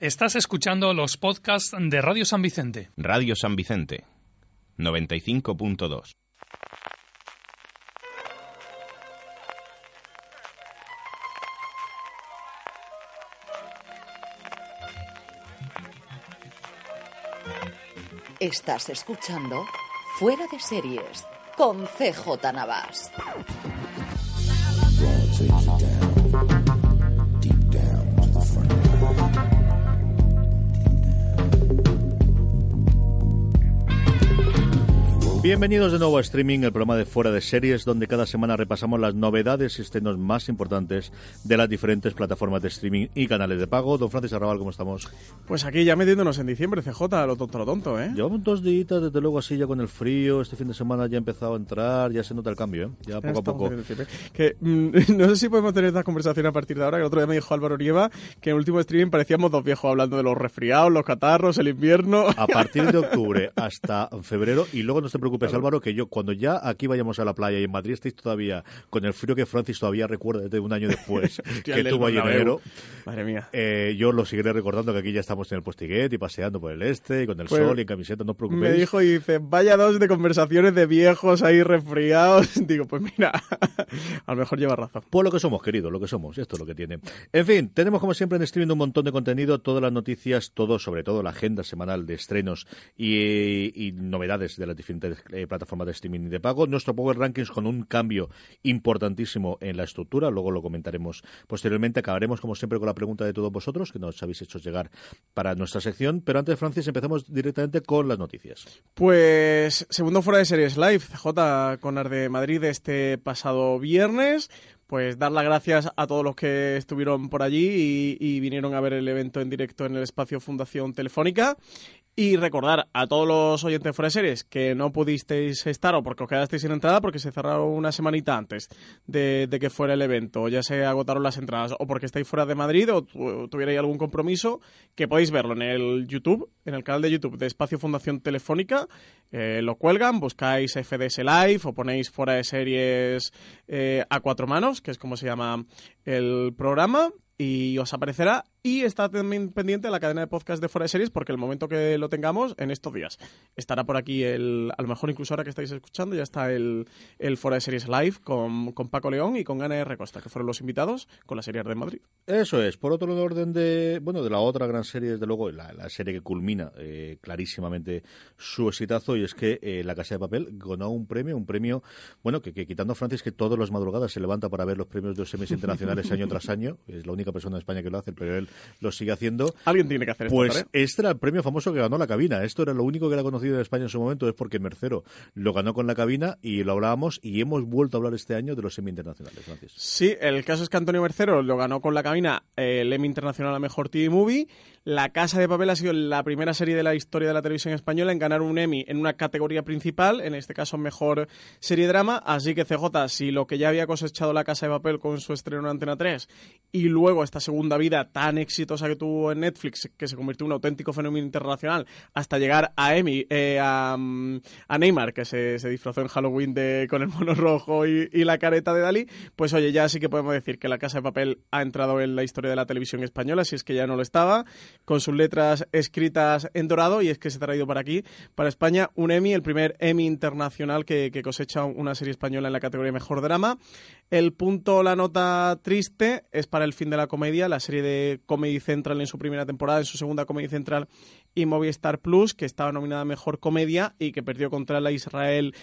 Estás escuchando los podcasts de Radio San Vicente. Radio San Vicente, 95.2. Estás escuchando Fuera de Series con CJ Navas. Bienvenidos de nuevo a Streaming, el programa de Fuera de Series, donde cada semana repasamos las novedades y estrenos más importantes de las diferentes plataformas de streaming y canales de pago. Don Francis Arrabal, ¿cómo estamos? Pues aquí ya metiéndonos en diciembre, CJ, lo tonto, lo tonto, ¿eh? Llevamos dos días, desde luego, así ya con el frío. Este fin de semana ya ha empezado a entrar, ya se nota el cambio, ¿eh? Ya poco a poco. Que, mm, no sé si podemos tener esta conversación a partir de ahora, que el otro día me dijo Álvaro Nieva que en el último streaming parecíamos dos viejos hablando de los resfriados, los catarros, el invierno. A partir de octubre hasta febrero, y luego no te preocupes, Álvaro, que yo cuando ya aquí vayamos a la playa y en Madrid estéis todavía con el frío que Francis todavía recuerda desde un año después que tuvo ahí en enero, Madre mía. eh, yo lo seguiré recordando que aquí ya estamos en el postiguet y paseando por el este y con el Pues, sol y en camiseta, no os preocupéis. Me dijo y dice, vaya dos de conversaciones de viejos ahí resfriados. Digo, pues mira, a lo mejor lleva razón. Pues lo que somos, querido, lo que somos, esto es lo que tiene. En fin, tenemos como siempre en streaming un montón de contenido, todas las noticias, todo, sobre todo la agenda semanal de estrenos y, y novedades de las diferentes eh, plataformas de streaming y de pago. Nuestro Power Rankings con un cambio importantísimo en la estructura, luego lo comentaremos posteriormente. Acabaremos como siempre con la pregunta de todos vosotros que nos habéis hecho llegar para nuestra sección, pero antes, Francis, empezamos directamente con las noticias. Pues segundo fuera de series live, CJ con Arde Madrid este pasado viernes. Pues dar las gracias a todos los que estuvieron por allí y vinieron a ver el evento en directo en el espacio Fundación Telefónica. Y recordar a todos los oyentes fuera de series que no pudisteis estar o porque os quedasteis sin entrada porque se cerraron una semanita antes de, que fuera el evento, o ya se agotaron las entradas, o porque estáis fuera de Madrid o tu- tuvierais algún compromiso, que podéis verlo en el YouTube, en el canal de YouTube de Espacio Fundación Telefónica. eh, lo cuelgan, buscáis FDS Live o ponéis fuera de series eh, a cuatro manos, que es como se llama el programa. Y os aparecerá. Y está también pendiente la cadena de podcast de Fuera de Series, porque el momento que lo tengamos, en estos días, estará por aquí el. A lo mejor incluso ahora que estáis escuchando, ya está el, el Fuera de Series Live con, con Paco León y con Ana R. Costa, que fueron los invitados con la serie de Madrid. Eso es. Por otro orden de, bueno, de la otra gran serie, desde luego, la, la serie que culmina eh, clarísimamente su exitazo, y es que eh, La Casa de Papel ganó un premio, un premio, bueno, que, que quitando a Francis, que todas las madrugadas se levanta para ver los premios de los semis internacionales año tras año, es la única persona en España que lo hace, pero él lo sigue haciendo. Alguien tiene que hacer esto, Pues este era el premio famoso que ganó la cabina. Esto era lo único que era conocido en España en su momento, es porque Mercero lo ganó con la cabina y lo hablábamos y hemos vuelto a hablar este año de los semi internacionales, Francis. Sí, el caso es que Antonio Mercero lo ganó con la cabina eh, el Emmy Internacional a Mejor TV Movie. La Casa de Papel ha sido la primera serie de la historia de la televisión española en ganar un Emmy en una categoría principal, en este caso Mejor Serie Drama. Así que CJ, si lo que ya había cosechado La Casa de Papel con su estreno en Antena 3 y luego esta segunda vida tan exitosa que tuvo en Netflix, que se convirtió en un auténtico fenómeno internacional, hasta llegar a Emmy, eh, a, Neymar, que se, se disfrazó en Halloween de, con el mono rojo y, y la careta de Dalí, pues oye, ya sí que podemos decir que La Casa de Papel ha entrado en la historia de la televisión española, si es que ya no lo estaba, con sus letras escritas en dorado, y es que se ha traído para aquí, para España, un Emmy, el primer Emmy internacional que, cosecha una serie española en la categoría Mejor Drama. El punto, la nota triste, es para el fin de la comedia, la serie de Comedy Central en su primera temporada, en su segunda Comedy Central y Movistar Plus, que estaba nominada Mejor Comedia y que perdió contra la Israel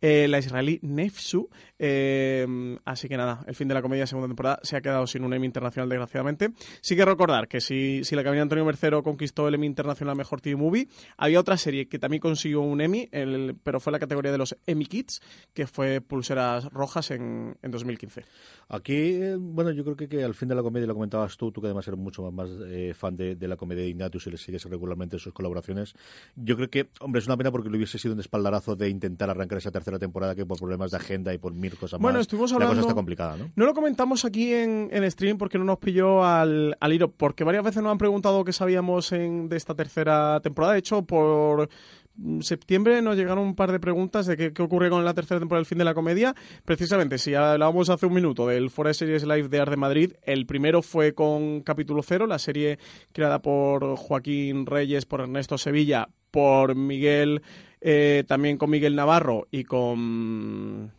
eh, la israelí Nefsu. Eh, así que nada, el fin de la comedia segunda temporada se ha quedado sin un Emmy internacional, desgraciadamente. Sí que recordar que si, si La Cabina Antonio Mercero conquistó el Emmy internacional Mejor TV Movie, había otra serie que también consiguió un Emmy, el- pero fue la categoría de los Emmy Kids, que fue Pulseras Rojas en, en 2015. Aquí, eh, bueno, yo creo que, que al fin de la comedia, lo comentabas tú, tú que además eres mucho más, más, eh, fan de, de la comedia de Ignatius y le sigues regularmente sus colaboraciones. Yo creo que, hombre, es una pena porque le hubiese sido un espaldarazo de intentar arrancar esa tercera temporada que por problemas de agenda y por mil cosas Bueno, más. estuvimos La hablando- cosa está complicada, ¿no? No lo comentamos aquí en, en stream porque no nos pilló al, al hilo, porque varias veces nos han preguntado qué sabíamos en, de esta tercera temporada. De hecho, por septiembre nos llegaron un par de preguntas de qué, qué ocurre con la tercera temporada del fin de la comedia. Precisamente, si hablábamos hace un minuto del Fora Series Live de Art de Madrid, el primero fue con Capítulo Cero, la serie creada por Joaquín Reyes, por Ernesto Sevilla, por Miguel, eh, también con Miguel Navarro y con...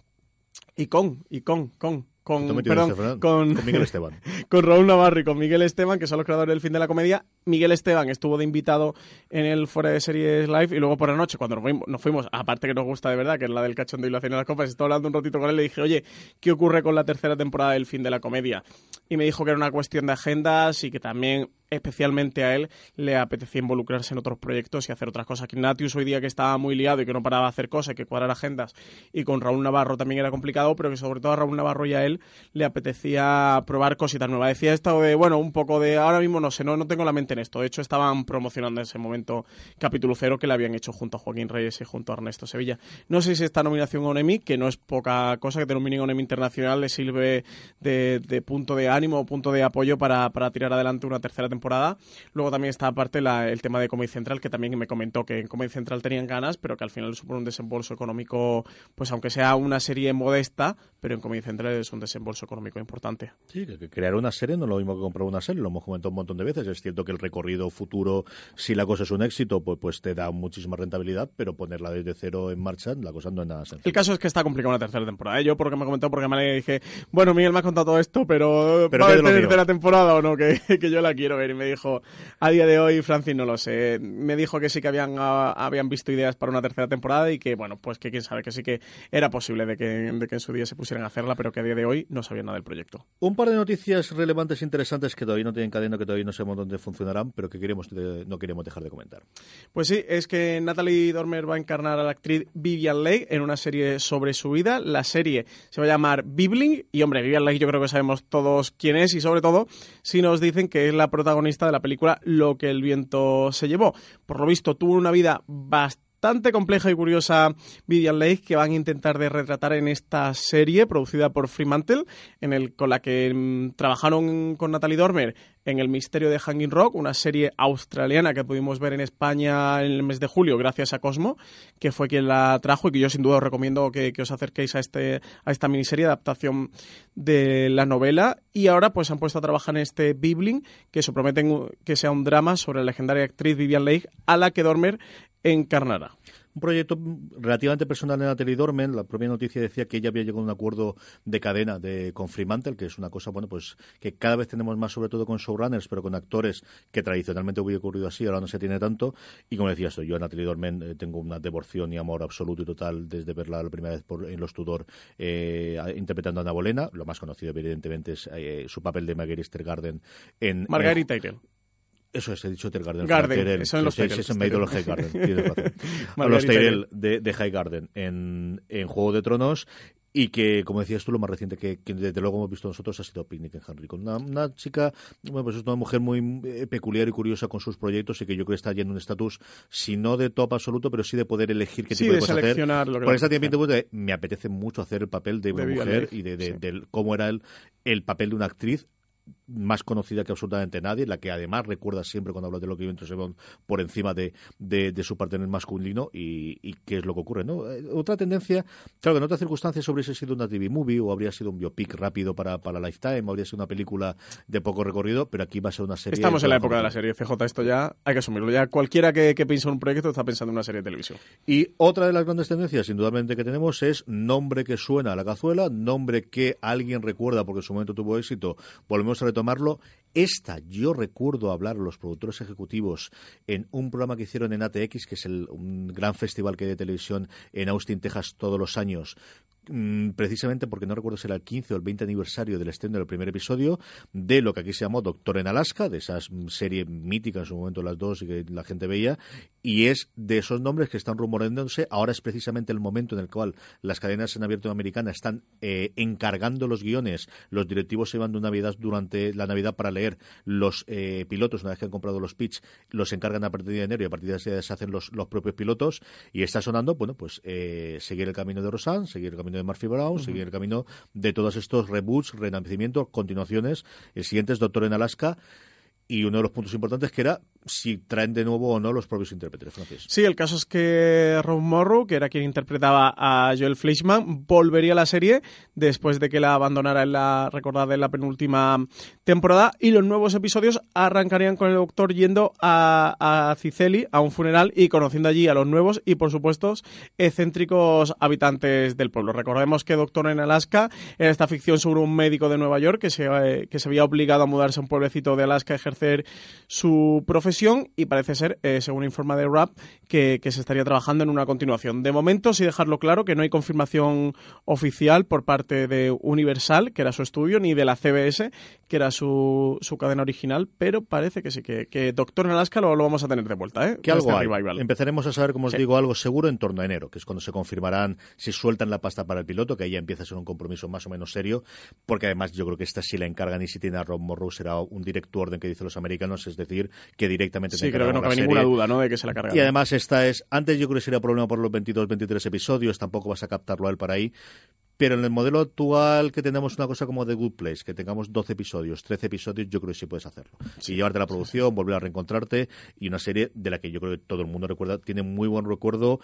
Y con, y con, con, con, perdón, este, con, con Miguel Esteban. con Raúl Navarro y con Miguel Esteban, que son los creadores del fin de la comedia. Miguel Esteban estuvo de invitado en el Fuera de Series Live y luego por la noche, cuando nos fuimos, nos fuimos, aparte que nos gusta de verdad, que es la del cachondeo y la cena de las copas, estaba hablando un ratito con él y le dije, oye, ¿qué ocurre con la tercera temporada del fin de la comedia? Y me dijo que era una cuestión de agendas y que también especialmente a él le apetecía involucrarse en otros proyectos y hacer otras cosas. Que Ignatius hoy día que estaba muy liado y que no paraba de hacer cosas, que cuadrar agendas, y con Raúl Navarro también era complicado, pero que sobre todo a Raúl Navarro y a él le apetecía probar cositas nuevas. Decía esto de, bueno, un poco de, ahora mismo no sé, no, no tengo la mente en esto. De hecho, estaban promocionando en ese momento capítulo cero que le habían hecho junto a Joaquín Reyes y junto a Ernesto Sevilla. No sé si esta nominación a un Emmy, que no es poca cosa, que te nominen a un Emmy internacional, le sirve de, de punto de ánimo o punto de apoyo para, para tirar adelante una tercera temporada. Luego también está aparte la- el tema de Comedy Central, que también me comentó que en Comedy Central tenían ganas, pero que al final supone un desembolso económico, pues aunque sea una serie modesta, pero en Comedy Central es un desembolso económico importante. Sí, que crear una serie no es lo mismo que comprar una serie, lo hemos comentado un montón de veces. Es cierto que el recorrido futuro, si la cosa es un éxito, pues, pues te da muchísima rentabilidad, pero ponerla desde cero en marcha, la cosa no es nada sencilla. El caso es que está complicado una tercera temporada. ¿eh? Yo, por lo que me comentó, porque me dije, bueno, Miguel me ha contado todo esto, pero, Pero ¿va a ¿qué de tercera temporada o no? Que, que yo la quiero ver. Y me dijo, a día de hoy, Francis, no lo sé. Me dijo que sí que habían, ah, habían visto ideas para una tercera temporada y que, bueno, pues que quién sabe, que sí que era posible de que, de que en su día se pusieran a hacerla, pero que a día de hoy no sabían nada del proyecto. Un par de noticias relevantes e interesantes que todavía no tienen cadena, que todavía no sabemos dónde funcionarán, pero que queremos de- no queremos dejar de comentar. Pues sí, es que Natalie Dormer va a encarnar a la actriz Vivian Leigh en una serie sobre su vida. La serie se va a llamar Bibling y, hombre, Vivian Leigh yo creo que sabemos todos quién es y, sobre todo, si nos dicen que es la protagonista de la película Lo que el viento se llevó. Por lo visto, tuvo una vida bastante compleja y curiosa Vivian Leigh que van a intentar de retratar en esta serie producida por Fremantle, en el, con la que mm, trabajaron con Natalie Dormer en El misterio de Hanging Rock, una serie australiana que pudimos ver en España en el mes de julio gracias a Cosmo, que fue quien la trajo y que yo sin duda os recomiendo que, os acerquéis a, este, a esta miniserie de adaptación de la novela. Y ahora pues han puesto a trabajar en este Bibling, que se prometen que sea un drama sobre la legendaria actriz Vivian Leigh, a la que Dormer encarnará. Un proyecto relativamente personal de Natalie Dormen. La propia noticia decía que ella había llegado a un acuerdo de cadena de, con Fremantle, que es una cosa, bueno, pues que cada vez tenemos más, sobre todo con showrunners, pero con actores que tradicionalmente hubiera ocurrido así, ahora no se tiene tanto. Y como decía esto, yo a Natalie Dormen eh, tengo una devoción y amor absoluto y total desde verla la primera vez por, en Los Tudor eh, interpretando a Ana Bolena. Lo más conocido, evidentemente, es eh, su papel de Marguerite Estergarden en. En- Tyrell. Eso es, he dicho Tergarden. Garden, Tyrell. eso en los Tyrell. me ido los High Garden. tienes razón. a los Tyrell de, de High Garden en, en Juego de Tronos y que, como decías tú, lo más reciente que, que desde luego hemos visto nosotros ha sido Picnic en Henry. Con una, una chica, bueno, pues es una mujer muy eh, peculiar y curiosa con sus proyectos y que yo creo que está ya en un estatus, si no de top absoluto, pero sí de poder elegir qué Sí, tipo de, de cosas hacer. Por esa tiempo de, me apetece mucho hacer el papel de una De mujer y de, de- sí. del cómo era el, el papel de una actriz más conocida que absolutamente nadie, la que además recuerda siempre cuando habla de lo que vive Sebon por encima de, de, de su partner masculino y, y qué es lo que ocurre, ¿no? Eh, Otra tendencia, claro que en otras circunstancias hubiese sido una TV movie o habría sido un biopic rápido para, para Lifetime, o habría sido una película de poco recorrido, pero aquí va a ser una serie... Estamos en la época de la serie CJ, esto ya hay que asumirlo. Ya cualquiera que, que piensa en un proyecto está pensando en una serie de televisión. Y otra de las grandes tendencias, indudablemente, que tenemos es nombre que suena a la cazuela, nombre que alguien recuerda porque en su momento tuvo éxito. Volvemos a retomar Esta, yo recuerdo hablar los productores ejecutivos en un programa que hicieron en ATX, que es el, un gran festival que hay de televisión en Austin, Texas, todos los años, precisamente porque no recuerdo si era el 15 o el 20 aniversario del estreno del primer episodio de lo que aquí se llamó Doctor en Alaska, de esa serie mítica en su momento las dos y que la gente veía, y es de esos nombres que están rumoreándose. Ahora es precisamente el momento en el cual las cadenas en abierto americana están eh, encargando los guiones, los directivos se van de Navidad durante la Navidad para leer. Los eh, pilotos, una vez que han comprado los pitch, los encargan a partir de enero y a partir de ese se hacen los, los propios pilotos. Y está sonando, bueno, pues eh, seguir el camino de Rosan, seguir el camino de Murphy Brown, seguir el camino de todos estos reboots, renacimientos, continuaciones. El siguiente es Doctor en Alaska y uno de los puntos importantes que era si traen de nuevo o no los propios intérpretes franceses. Sí, el caso es que Ron Morrow, que era quien interpretaba a Joel Fleischman, volvería a la serie después de que la abandonara en la recordada en la penúltima temporada y los nuevos episodios arrancarían con el doctor yendo a, a Ciceli a un funeral y conociendo allí a los nuevos y por supuesto excéntricos habitantes del pueblo. Recordemos que Doctor en Alaska era esta ficción sobre un médico de Nueva York que se, eh, que se había obligado a mudarse a un pueblecito de Alaska a ejercer su profesión y parece ser, eh, según informa de RAP, que, se estaría trabajando en una continuación. De momento, sí dejarlo claro que no hay confirmación oficial por parte de Universal, que era su estudio, ni de la CBS, que era su, su cadena original, pero parece que sí, que, Doctor en Alaska lo, lo, vamos a tener de vuelta. ¿eh? Que algo este Empezaremos a saber, como os digo, algo seguro en torno a enero, que es cuando se confirmarán si sueltan la pasta para el piloto, que ahí ya empieza a ser un compromiso más o menos serio, porque además yo creo que esta sí la encargan y si tiene a Rob Morrow será un directo orden que dicen los americanos, es decir, que directamente Sí, creo que no cabe ninguna duda, ¿no? De que se la carga. Y además esta es, antes yo creo que sería problema por los 22, 23 episodios, tampoco vas a captarlo a él para ahí, pero en el modelo actual que tenemos una cosa como The Good Place, que tengamos 12 episodios, 13 episodios, yo creo que sí puedes hacerlo. Sí. llevarte la producción, volver a reencontrarte y una serie de la que yo creo que todo el mundo recuerda, tiene muy buen recuerdo,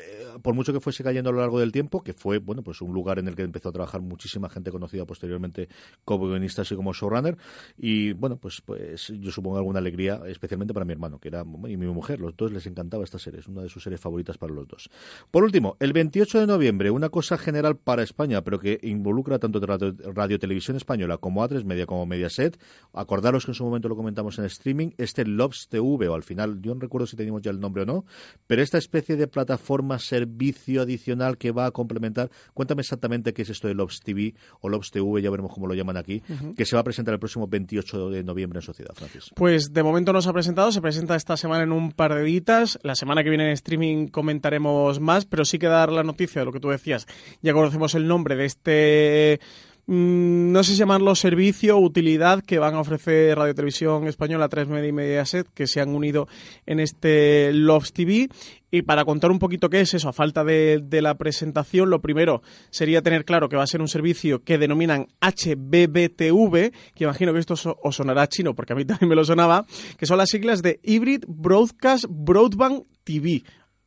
eh, por mucho que fuese cayendo a lo largo del tiempo, que fue, bueno, pues un lugar en el que empezó a trabajar muchísima gente conocida posteriormente como guionista y como showrunner y bueno, pues pues yo supongo alguna alegría, especialmente para mi hermano, que era y mi mujer, los dos les encantaba esta serie, es una de sus series favoritas para los dos. Por último, el 28 de noviembre, una cosa general para España pero que involucra tanto radio, radio, Televisión Española como A3 Media como Mediaset. Acordaros que en su momento lo comentamos en streaming, este Lobs TV, o al final, yo no recuerdo si teníamos ya el nombre o no, pero esta especie de plataforma, servicio adicional que va a complementar. Cuéntame exactamente qué es esto de Lobs TV o Lobs TV, ya veremos cómo lo llaman aquí, que se va a presentar el próximo 28 de noviembre en Sociedad, Francis. Pues de momento no se ha presentado, se presenta esta semana en un par de ditas. La semana que viene en streaming comentaremos más, pero sí que dar la noticia de lo que tú decías. Ya conocemos el nombre de este mm, no sé si llamarlo servicio o utilidad que van a ofrecer Radio Televisión Española, 3 Media y Mediaset, que se han unido en este Loves TV. Y para contar un poquito qué es eso, a falta de, la presentación, lo primero sería tener claro que va a ser un servicio que denominan HBBTV, que imagino que esto os sonará chino, porque a mí también me lo sonaba, que son las siglas de Hybrid Broadcast Broadband TV.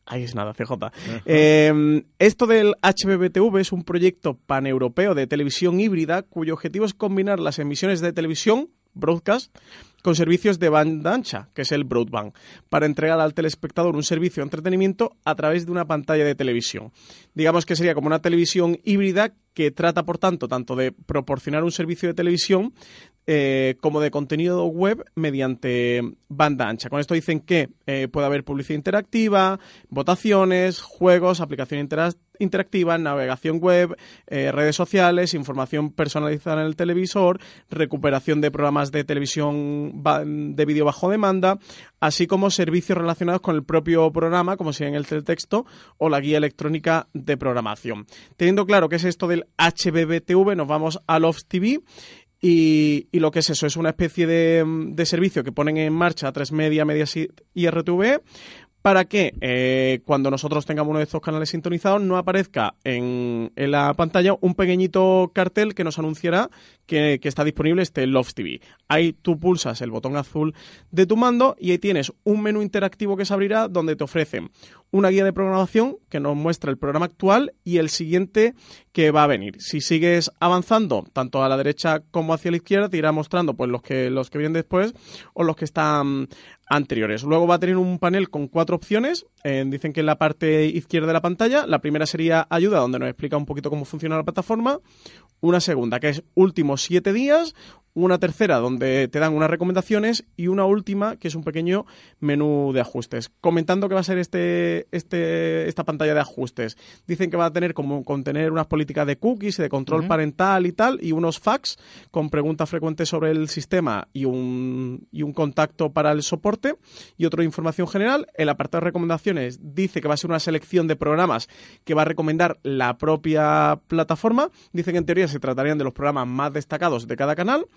Ahí es nada, CJ. Em, esto del HBBTV es un proyecto paneuropeo de televisión híbrida cuyo objetivo es combinar las emisiones de televisión, broadcast, con servicios de banda ancha, que es el broadband, para entregar al telespectador un servicio de entretenimiento a través de una pantalla de televisión. Digamos que sería como una televisión híbrida que trata, por tanto, tanto de proporcionar un servicio de televisión eh, como de contenido web mediante banda ancha. Con esto dicen que eh, puede haber publicidad interactiva, votaciones, juegos, aplicación interactiva, navegación web, eh, redes sociales, información personalizada en el televisor, recuperación de programas de televisión de vídeo bajo demanda, así como servicios relacionados con el propio programa, como si en el teletexto o la guía electrónica de programación. Teniendo claro qué es esto del HBBTV, nos vamos a Love TV y, lo que es eso, es una especie de, de servicio que ponen en marcha a tres media, medias y RTV para que eh, cuando nosotros tengamos uno de estos canales sintonizados no aparezca en, la pantalla un pequeñito cartel que nos anunciará que, está disponible este Love TV. Ahí tú pulsas el botón azul de tu mando y ahí tienes un menú interactivo que se abrirá donde te ofrecen una guía de programación que nos muestra el programa actual y el siguiente que va a venir. Si sigues avanzando tanto a la derecha como hacia la izquierda te irá mostrando pues los que los que vienen después o los que están anteriores. Luego va a tener un panel con cuatro opciones. Eh, dicen que en la parte izquierda de la pantalla, la primera sería ayuda, donde nos explica un poquito cómo funciona la plataforma. Una segunda, que es últimos siete días una tercera donde te dan unas recomendaciones y una última que es un pequeño menú de ajustes. Comentando que va a ser este, este, esta pantalla de ajustes. Dicen que va a tener como contener unas políticas de cookies, de control parental y tal, y unos fax con preguntas frecuentes sobre el sistema y un, y un contacto para el soporte y otra información general. El apartado de recomendaciones dice que va a ser una selección de programas que va a recomendar la propia plataforma. Dicen que en teoría se tratarían de los programas más destacados de cada canal.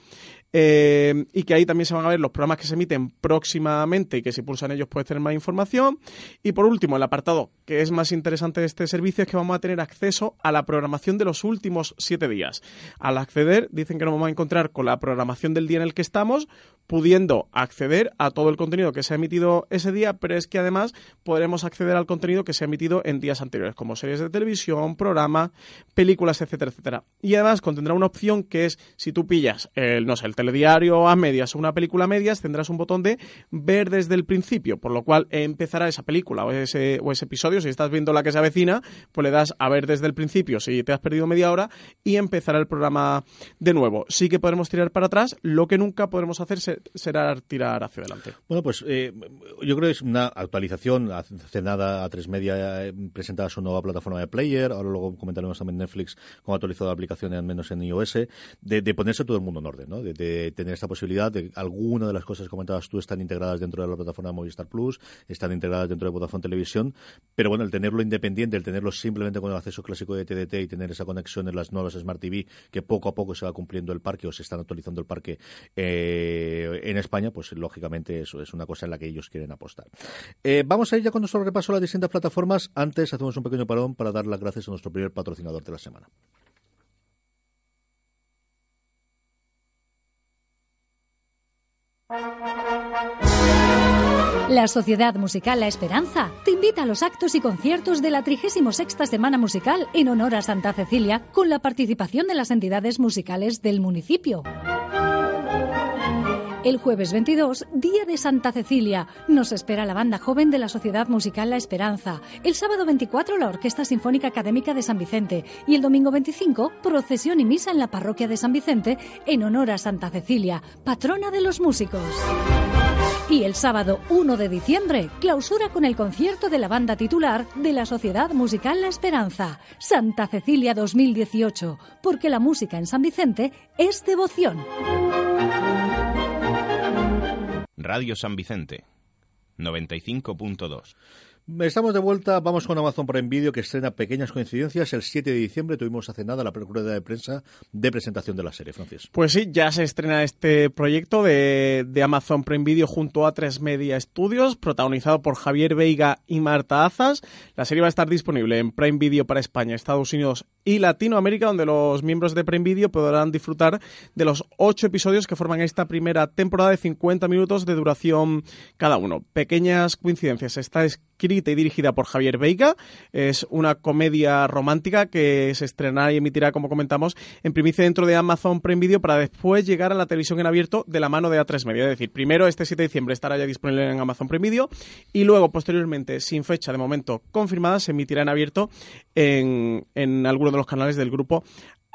Eh, y que ahí también se van a ver los programas que se emiten próximamente y que si pulsan ellos puedes tener más información. Y por último, el apartado que es más interesante de este servicio es que vamos a tener acceso a la programación de los últimos siete días. Al acceder, dicen que nos vamos a encontrar con la programación del día en el que estamos, pudiendo acceder a todo el contenido que se ha emitido ese día, pero es que además podremos acceder al contenido que se ha emitido en días anteriores, como series de televisión, programas, películas, etcétera, etcétera. Y además contendrá una opción que es si tú pillas el, no sé, el telediario a medias o una película a medias, tendrás un botón de ver desde el principio, por lo cual empezará esa película o ese, o ese episodio. Si estás viendo la que se avecina, pues le das a ver desde el principio si te has perdido media hora y empezará el programa de nuevo. Sí que podremos tirar para atrás, lo que nunca podremos hacer será tirar hacia adelante. Bueno, pues eh, yo creo que es una actualización. Hace nada a tres media eh, presentaba su nueva plataforma de player, ahora luego comentaremos también Netflix cómo ha actualizado la aplicación, al menos en iOS, de, ponerse todo el mundo en orden, ¿no? de tener esta posibilidad de alguna de las cosas que comentabas tú están integradas dentro de la plataforma Movistar Plus, están integradas dentro de Vodafone Televisión, pero bueno, el tenerlo independiente, el tenerlo simplemente con el acceso clásico de TDT y tener esa conexión en las nuevas Smart TV, que poco a poco se va cumpliendo el parque o se están actualizando el parque eh, en España, pues lógicamente eso es una cosa en la que ellos quieren apostar. Eh, vamos a ir ya con nuestro repaso a las distintas plataformas. Antes hacemos un pequeño parón para dar las gracias a nuestro primer patrocinador de la semana. La Sociedad Musical La Esperanza te invita a los actos y conciertos de la 36 Semana Musical en honor a Santa Cecilia con la participación de las entidades musicales del municipio. El jueves 22, Día de Santa Cecilia, nos espera la banda joven de la Sociedad Musical La Esperanza. El sábado 24, la Orquesta Sinfónica Académica de San Vicente. Y el domingo 25, procesión y misa en la parroquia de San Vicente en honor a Santa Cecilia, patrona de los músicos. Y el sábado 1 de diciembre, clausura con el concierto de la banda titular de la Sociedad Musical La Esperanza, Santa Cecilia 2018, porque la música en San Vicente es devoción. Radio San Vicente, 95.2. Estamos de vuelta, vamos con Amazon Prime Video que estrena Pequeñas Coincidencias. El 7 de diciembre tuvimos hace nada la rueda de prensa de presentación de la serie, Francis. Pues sí, ya se estrena este proyecto de, Amazon Prime Video junto a Tres Media Studios, protagonizado por Javier Veiga y Marta Azas. La serie va a estar disponible en Prime Video para España, Estados Unidos y Latinoamérica, donde los miembros de Prime Video podrán disfrutar de los ocho episodios que forman esta primera temporada de 50 minutos de duración cada uno. Pequeñas coincidencias. Está escrita y dirigida por Javier Veiga. Es una comedia romántica que se estrenará y emitirá, como comentamos, en primicia dentro de Amazon Prime Video para después llegar a la televisión en abierto de la mano de A3 Media. Es decir, primero este 7 de diciembre estará ya disponible en Amazon Prime Video y luego, posteriormente, sin fecha de momento confirmada, se emitirá en abierto en, en alguno de los canales del grupo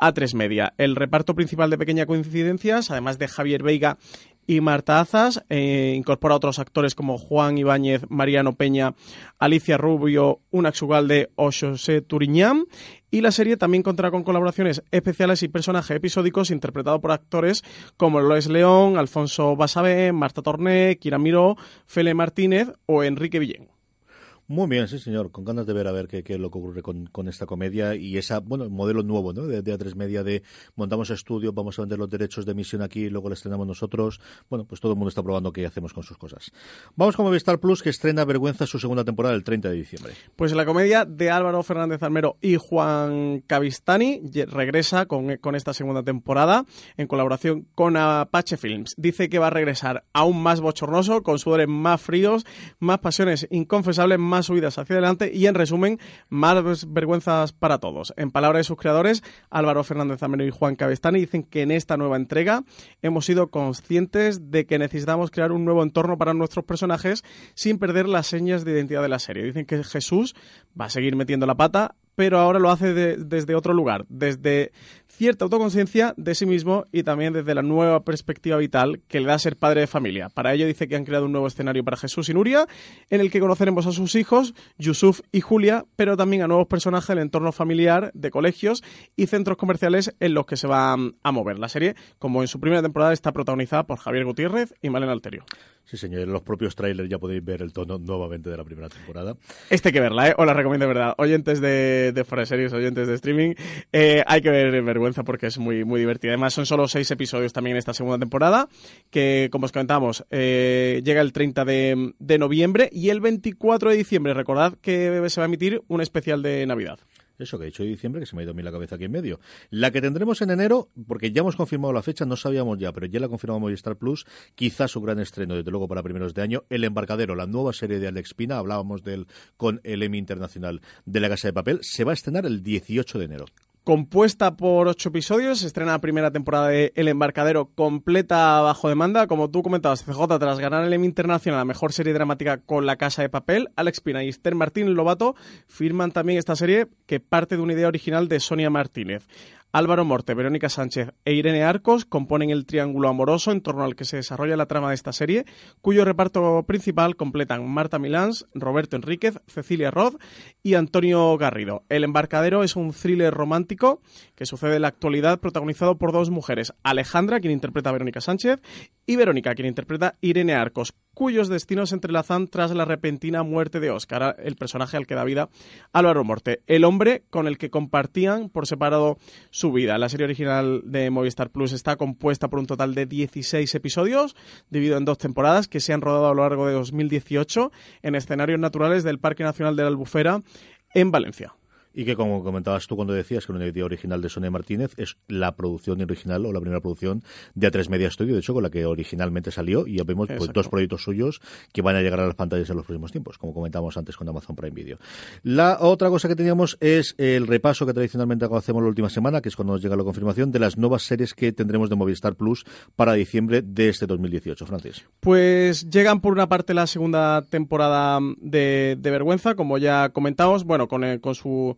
a3 Media. El reparto principal de Pequeña Coincidencias, además de Javier Veiga y Marta Azas. Eh, incorpora otros actores como Juan Ibáñez, Mariano Peña, Alicia Rubio, Unax Ugalde o José Turiñán. Y la serie también contará con colaboraciones especiales y personajes episódicos interpretados por actores como Lois León, Alfonso Basabé, Marta Torné, Kira Miró, Fele Martínez o Enrique Villén. Muy bien, sí, señor. Con ganas de ver a ver qué, qué es lo que ocurre con, con, esta comedia y esa, bueno, modelo nuevo, ¿no? De, de A3 Media de montamos estudio, vamos a vender los derechos de emisión aquí, luego la estrenamos nosotros. Bueno, pues todo el mundo está probando qué hacemos con sus cosas. Vamos con Movistar Plus, que estrena Vergüenza su segunda temporada el 30 de diciembre. Pues la comedia de Álvaro Fernández Almero y Juan Cavistani regresa con, con esta segunda temporada en colaboración con Apache Films. Dice que va a regresar aún más bochornoso, con sudores más fríos, más pasiones inconfesables, más subidas hacia adelante y, en resumen, más vergüenzas para todos. En palabras de sus creadores, Álvaro Fernández Ameno y Juan Cabestani dicen que en esta nueva entrega hemos sido conscientes de que necesitamos crear un nuevo entorno para nuestros personajes sin perder las señas de identidad de la serie. Dicen que Jesús va a seguir metiendo la pata, pero ahora lo hace desde otro lugar, desde cierta autoconciencia de sí mismo y también desde la nueva perspectiva vital que le da ser padre de familia. Para ello dice que han creado un nuevo escenario para Jesús y Nuria, en el que conoceremos a sus hijos, Yusuf y Julia, pero también a nuevos personajes del entorno familiar, de colegios y centros comerciales en los que se va a mover. La serie, como en su primera temporada, está protagonizada por Javier Gutiérrez y Malena Alterio. Sí, señor, en los propios trailers ya podéis ver el tono nuevamente de la primera temporada. Este hay que verla, ¿eh? Os la recomiendo verdad. Oyentes de, de Fuera Series, oyentes de streaming, eh, hay que ver Vergüenza porque es muy, muy divertida. Además, son solo seis episodios también en esta segunda temporada, que, como os comentamos, eh, llega el 30 de, de noviembre y el 24 de diciembre, recordad que se va a emitir un especial de Navidad. Eso que he dicho de diciembre, que se me ha ido a mí la cabeza aquí en medio. La que tendremos en enero, porque ya hemos confirmado la fecha, no sabíamos ya, pero ya la confirmamos Movistar Plus, quizás su gran estreno, desde luego para primeros de año, El Embarcadero, la nueva serie de Alex Pina, hablábamos de él con el Emmy Internacional de la Casa de Papel, se va a estrenar el 18 de enero compuesta por ocho episodios. Se estrena la primera temporada de El Embarcadero completa bajo demanda. Como tú comentabas, CJ, tras ganar el Emmy Internacional, la mejor serie dramática con La Casa de Papel, Alex Pina y Esther Martín Lobato firman también esta serie que parte de una idea original de Sonia Martínez. Álvaro Morte, Verónica Sánchez e Irene Arcos componen el triángulo amoroso en torno al que se desarrolla la trama de esta serie, cuyo reparto principal completan Marta Milans, Roberto Enríquez, Cecilia Roth y Antonio Garrido. El embarcadero es un thriller romántico que sucede en la actualidad protagonizado por dos mujeres, Alejandra, quien interpreta a Verónica Sánchez, y Verónica, quien interpreta Irene Arcos, cuyos destinos se entrelazan tras la repentina muerte de Óscar, el personaje al que da vida Álvaro Morte, el hombre con el que compartían por separado su vida. La serie original de Movistar Plus está compuesta por un total de 16 episodios, dividido en dos temporadas que se han rodado a lo largo de 2018 en escenarios naturales del Parque Nacional de la Albufera en Valencia y que como comentabas tú cuando decías que una idea original de Sonia Martínez es la producción original o la primera producción de A3 Media Studio, de hecho con la que originalmente salió y ya vemos pues, dos proyectos suyos que van a llegar a las pantallas en los próximos tiempos, como comentábamos antes con Amazon Prime Video. La otra cosa que teníamos es el repaso que tradicionalmente hacemos la última semana, que es cuando nos llega la confirmación de las nuevas series que tendremos de Movistar Plus para diciembre de este 2018. Francis. Pues llegan por una parte la segunda temporada de, de Vergüenza, como ya comentamos, bueno, con, el, con su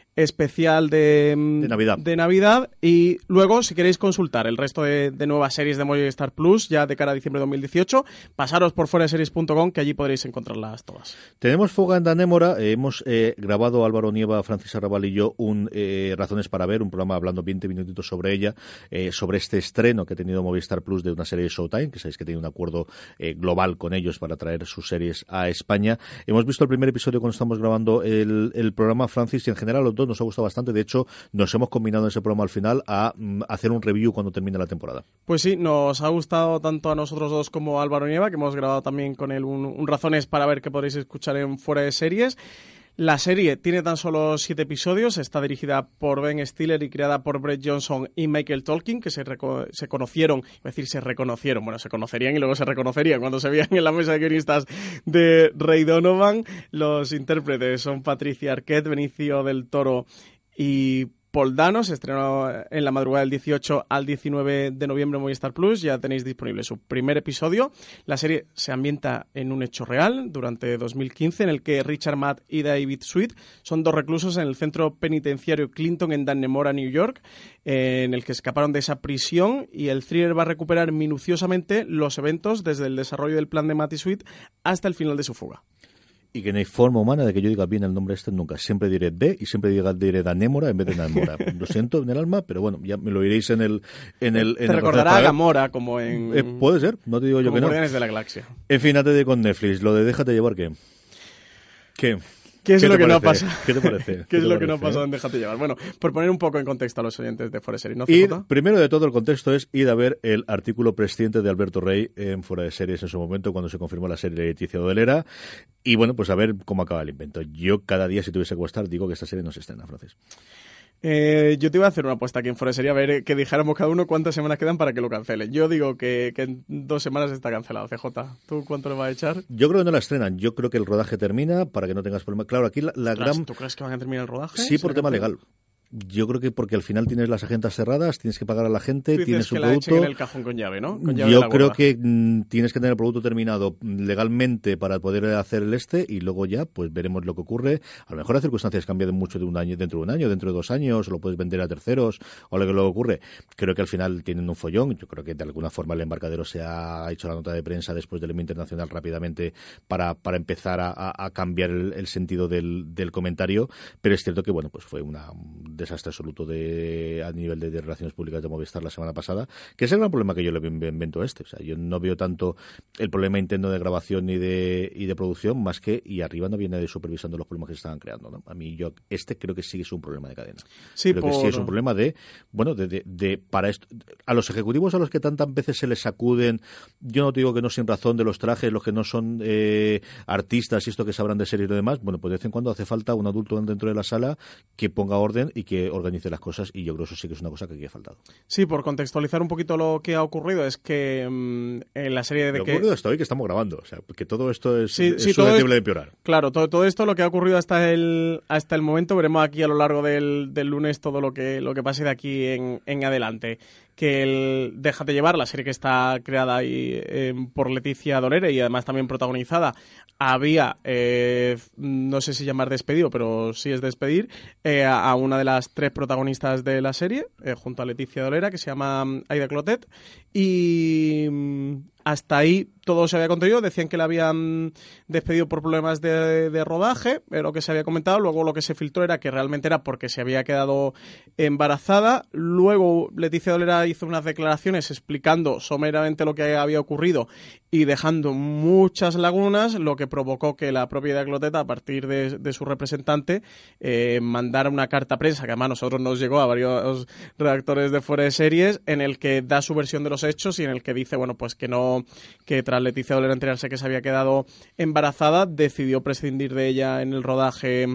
especial de, Navidad. de, Navidad. Y luego, si queréis consultar el resto de, nuevas series de Movistar Plus, ya de cara a diciembre de 2018, pasaros por series.com que allí podréis encontrarlas todas. Tenemos Fuga en Danémora. Eh, hemos eh, grabado Álvaro Nieva, Francis Arrabal y yo un eh, Razones para Ver, un programa hablando 20 minutitos sobre ella, sobre este estreno que ha tenido Movistar Plus de una serie de Showtime, que sabéis que tiene un acuerdo global con ellos para traer sus series a España. Hemos visto el primer episodio cuando estamos grabando el, el programa, Francis, y en general los nos ha gustado bastante. De hecho, nos hemos combinado en ese programa al final a mm, hacer un review cuando termine la temporada. Pues sí, nos ha gustado tanto a nosotros dos como a Álvaro Nieva, que hemos grabado también con él un, Razones para ver que podréis escuchar en Fuera de Series. La serie tiene tan solo siete episodios, está dirigida por Ben Stiller y creada por Brett Johnson y Michael Tolkien, que se, se conocieron, es decir, se reconocieron, bueno, se conocerían y luego se reconocerían cuando se veían en la mesa de guionistas de Ray Donovan. Los intérpretes son Patricia Arquette, Benicio del Toro y Poldano se estrenó en la madrugada del 18 al 19 de noviembre en Movistar Plus. Ya tenéis disponible su primer episodio. La serie se ambienta en un hecho real durante 2015 en el que Richard Matt y David Sweet son dos reclusos en el centro penitenciario Clinton en Dannemora, New York, en el que escaparon de esa prisión y el thriller va a recuperar minuciosamente los eventos desde el desarrollo del plan de Matt y Sweet hasta el final de su fuga y que no hay forma humana de que yo diga bien el nombre este nunca. Siempre diré D y siempre diré Danémora en vez de Namora. Lo siento en el alma, pero bueno, ya me lo diréis en el... En el te recordará a Gamora como en... Eh, puede ser, no te digo yo que no. de la Galaxia. En fin, antes de con Netflix, lo de déjate llevar, ¿qué? ¿Qué? ¿Qué es lo que no pasa? ¿Qué te parece? ¿Qué, es lo que no pasa en Déjate llevar? Bueno, por poner un poco en contexto a los oyentes de Fuera de Series, ¿no? Y primero de todo el contexto es ir a ver el artículo presciente de Alberto Rey en Fuera de Series en su momento cuando se confirmó la serie de Leticia Dodelera y bueno, pues a ver cómo acaba el invento. Yo cada día si tuviese que estar digo que esta serie no se estrena, Francis. Eh, yo te iba a hacer una apuesta aquí en Fuera Serie, a ver que dijéramos cada uno cuántas semanas quedan para que lo cancelen. Yo digo que, que en dos semanas está cancelado, CJ. ¿Tú cuánto le vas a echar? Yo creo que no la estrenan. Yo creo que el rodaje termina para que no tengas problemas. Claro, aquí la, la gran... ¿Tú crees que van a terminar el rodaje? Sí, por ¿Se tema legal. Yo creo que porque al final tienes las agendas cerradas, tienes que pagar a la gente, Tú tienes echen producto. en el cajón con llave, ¿no? Con llave de Yo creo que mm, tienes que tener el producto terminado legalmente para poder hacer el este y luego ya pues veremos lo que ocurre. A lo mejor las circunstancias cambian mucho de un año, dentro de un año, dentro de dos años, o lo puedes vender a terceros o lo que luego ocurre. Creo que al final tienen un follón. Yo creo que de alguna forma el embarcadero se ha hecho la nota de prensa después del envío internacional rápidamente para, para empezar a, a- cambiar el, el sentido del, del comentario. Pero es cierto que bueno pues fue una, un desastre absoluto de a nivel de, de relaciones públicas de Movistar la semana pasada, que es el gran problema que yo le invento a este. O sea, yo no veo tanto el problema interno de grabación y de, y de producción, más que, y arriba no viene de supervisando los problemas que se estaban creando. ¿no? A mí, yo, este creo que sí es un problema de cadena. Sí, creo que sí por- es un problema de, bueno, de, de, de- para esto, a los ejecutivos a los que tantas veces se les sacuden, yo no te digo que no sin razón de los trajes, los que no son eh, artistas y esto que sabrán de series y lo demás, bueno, pues de vez en cuando hace falta un adulto dentro de la sala que ponga orden y que organice las cosas y yo creo que eso sí que es una cosa que aquí ha faltado. Sí, por contextualizar un poquito lo que ha ocurrido, es que mm, en la serie de Lo que... ocurrido hasta hoy que estamos grabando, o sea, que todo esto es, Sí, es sí, todo susceptible esto- de empeorar. Claro, todo, todo esto lo que ha ocurrido hasta el hasta el momento, veremos aquí a lo largo del, del lunes todo lo que lo que pase de aquí en, en adelante. Que el Déjate llevar, la serie que está creada ahí eh, por Leticia Dolere y además también protagonizada, había, eh, no sé si llamar despedido, pero sí es despedir, eh, a a una de las tres protagonistas de la serie, eh, junto a Leticia Dolera, que se llama mm, Aida Clotet. Y mm, hasta ahí todo se había contenido. Decían que la habían despedido por problemas de, rodaje, lo que se había comentado. Luego lo que se filtró era que realmente era porque se había quedado embarazada. Luego Leticia Dolera hizo unas declaraciones explicando someramente lo que había ocurrido y dejando muchas lagunas, lo que provocó que la propia Ida Cloteta, a partir de, su representante, eh, mandara una carta a prensa, que además nosotros nos llegó a varios redactores de fuera de series, en el que da su versión de los hechos y en el que dice, bueno, pues que no, que tras Leticia Dolera enterarse que se había quedado embarazada, decidió prescindir de ella en el rodaje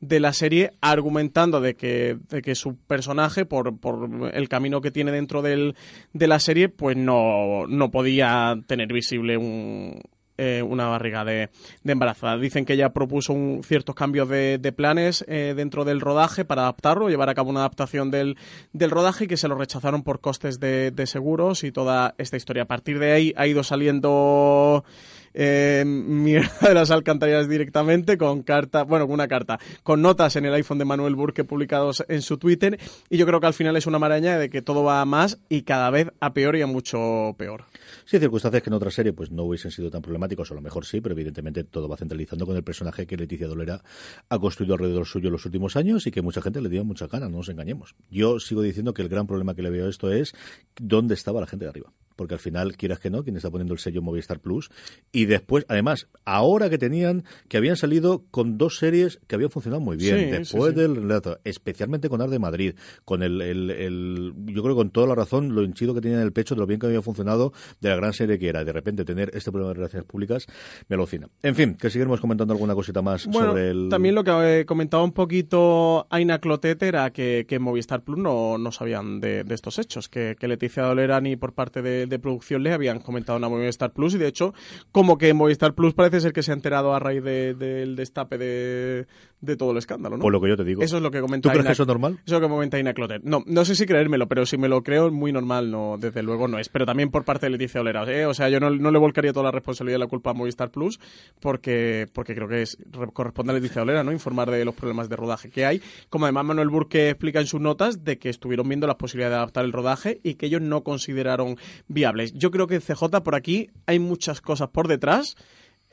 de la serie, argumentando de que, de que su personaje, por, por el camino que tiene dentro del, de la serie, pues no, no podía tener visible un, eh, una barriga de, de embarazada. Dicen que ella propuso un, ciertos cambios de, de planes eh, dentro del rodaje para adaptarlo, llevar a cabo una adaptación del, del rodaje y que se lo rechazaron por costes de, de seguros y toda esta historia. A partir de ahí ha ido saliendo eh, mierda de las alcantarillas directamente con carta, bueno, con una carta, con notas en el iPhone de Manuel Burke publicados en su Twitter y yo creo que al final es una maraña de que todo va a más y cada vez a peor y a mucho peor. Sí, circunstancias que en otra serie pues no hubiesen sido tan problemáticos, a lo mejor sí, pero evidentemente todo va centralizando con el personaje que Leticia Dolera ha construido alrededor suyo los últimos años y que mucha gente le dio mucha ganas, no nos engañemos. Yo sigo diciendo que el gran problema que le veo a esto es dónde estaba la gente de arriba. Porque al final, quieras que no, quien está poniendo el sello Movistar Plus. Y después, además, ahora que tenían, que habían salido con dos series que habían funcionado muy bien. Sí, después sí, sí. del relato, especialmente con Ar de Madrid, con el, el- el- yo creo que con toda la razón, lo hinchido que tenía en el pecho de lo bien que había funcionado de la gran serie que era. De repente tener este problema de relaciones públicas me alucina. En fin, que seguiremos comentando alguna cosita más Bueno, sobre el. también lo que eh, comentaba un poquito Aina Clotet era que, que Movistar Plus no, no sabían de, de estos hechos, que, que Leticia Dolera ni por parte de, de producción le habían comentado a Movistar Plus y de hecho como que Movistar Plus parece ser que se ha enterado a raíz de- del destape de, de todo el escándalo, ¿no? Por lo que yo te digo. Eso es lo que comenta ¿Tú crees que eso es normal? Eso es lo que comenta Aina Clotet. No, no sé si creérmelo, pero si me lo creo, muy normal, no, desde luego no es. Pero también por parte de Leticia Olera. ¿eh? O sea, yo no, no le volcaría toda la responsabilidad y la culpa a Movistar Plus, porque, porque creo que es, re- corresponde a Leticia Olera, ¿no? Informar de los problemas de rodaje que hay. Como además Manuel Burke explica en sus notas de que estuvieron viendo las posibilidades de adaptar el rodaje y que ellos no consideraron viables. Yo creo que CJ por aquí hay muchas cosas por detrás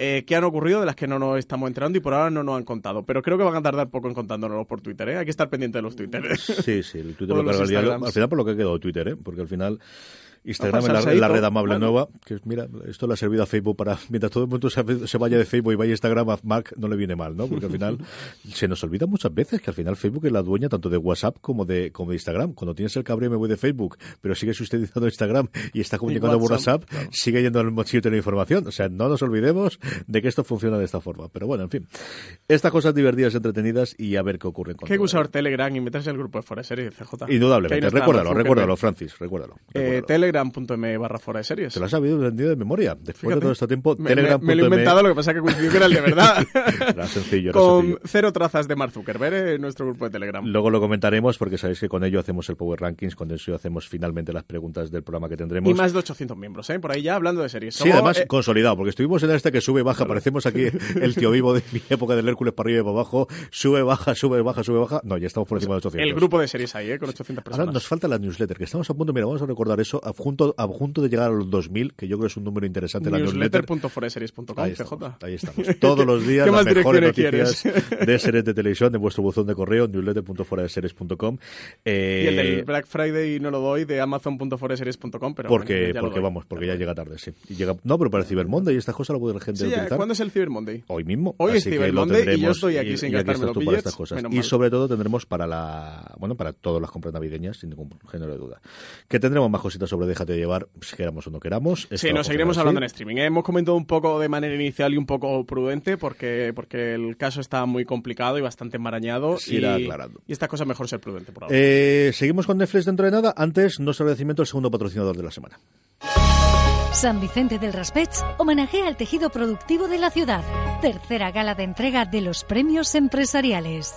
eh, que han ocurrido de las que no nos estamos enterando y por ahora no nos han contado. Pero creo que van a tardar poco en contándonos por Twitter, ¿eh? Hay que estar pendiente de los Twitter. Sí, sí, el Twitter lo. Al final por lo que ha quedado Twitter, ¿eh? Porque al final Instagram es la, la red amable Bueno. nueva, que mira, esto le ha servido a Facebook para, mientras todo el mundo se, se vaya de Facebook y vaya a Instagram, a Mark no le viene mal, ¿no? Porque al final se nos olvida muchas veces que al final Facebook es la dueña tanto de WhatsApp como de, como de Instagram. Cuando tienes el cabreo me voy de Facebook, pero sigues utilizando Instagram y está comunicando por WhatsApp, sigue yendo al mochillo de la información. O sea, no nos olvidemos de que esto funciona de esta forma. Pero bueno, en fin. Estas cosas divertidas, entretenidas y a ver qué ocurre con ¿Qué hay que usar. Telegram y meterse al grupo de Fuera de Series, CJ? Indudablemente. recuérdalo, recuérdalo. Francis, recuérdalo. Eh, recuérdalo. Telegram.me barra Fuera de Series. Te lo has sabido vendido de memoria. Después Fíjate. de todo este tiempo, Me, me- Telegram. me lo he inventado, lo que pasa es que coincidió que era el de verdad. Era sencillo, era Con sencillo. cero trazas de Mark Zuckerberg en nuestro grupo de Telegram. Luego lo comentaremos porque sabéis que con ello hacemos el Power Rankings, con eso hacemos finalmente las preguntas del programa que tendremos. Y más de 800 miembros, ¿eh? Por ahí ya hablando de series. Sí, Somos, además eh, consolidado, porque estuvimos en este que sube, baja, parecemos aquí el tío vivo de mi época del Hércules para arriba y para abajo, sube, baja, sube, baja, sube, baja. No, ya estamos por encima de 800. el grupo de series ahí, ¿eh? Con 800 personas. Ahora nos falta la newsletter, que estamos a punto, mira, vamos a recordar eso, a punto, a punto de llegar a los 2000, que yo creo que es un número interesante. Newsletter.foreseries.com, Ahí ahí estamos. Todos los días ¿Qué las mejores noticias de series de televisión en vuestro buzón de correo, newsletter.foradeseries.com. Eh, Y el del Black Friday no lo doy de amazon.foreseries.com, pero porque, bueno, ya porque doy. vamos, porque ya llega tarde, sí. Y llega, no, pero para el Cyber Monday estas cosas lo puede la gente Sí, utilizar. ¿cuándo es el Cyber Monday? Hoy mismo. Hoy es Cyber Monday y yo estoy aquí y- sin y aquí gastarme estás los billetes, estas cosas. Y sobre todo tendremos para la, bueno, para todas las compras navideñas, sin ningún género de duda. Que tendremos más cositas sobre Déjate llevar, si queramos o no queramos. Sí, nos seguiremos hablando en streaming. ¿eh? Hemos comentado un poco de manera inicial y un poco prudente porque, porque el caso está muy complicado y bastante enmarañado. Y, irá aclarando. y estas cosas mejor ser prudente por ahora. Eh, seguimos con Netflix dentro de nada. Antes, nuestro agradecimiento al segundo patrocinador de la semana. San Vicente del Raspech homenajea al tejido productivo de la ciudad. Tercera gala de entrega de los premios empresariales.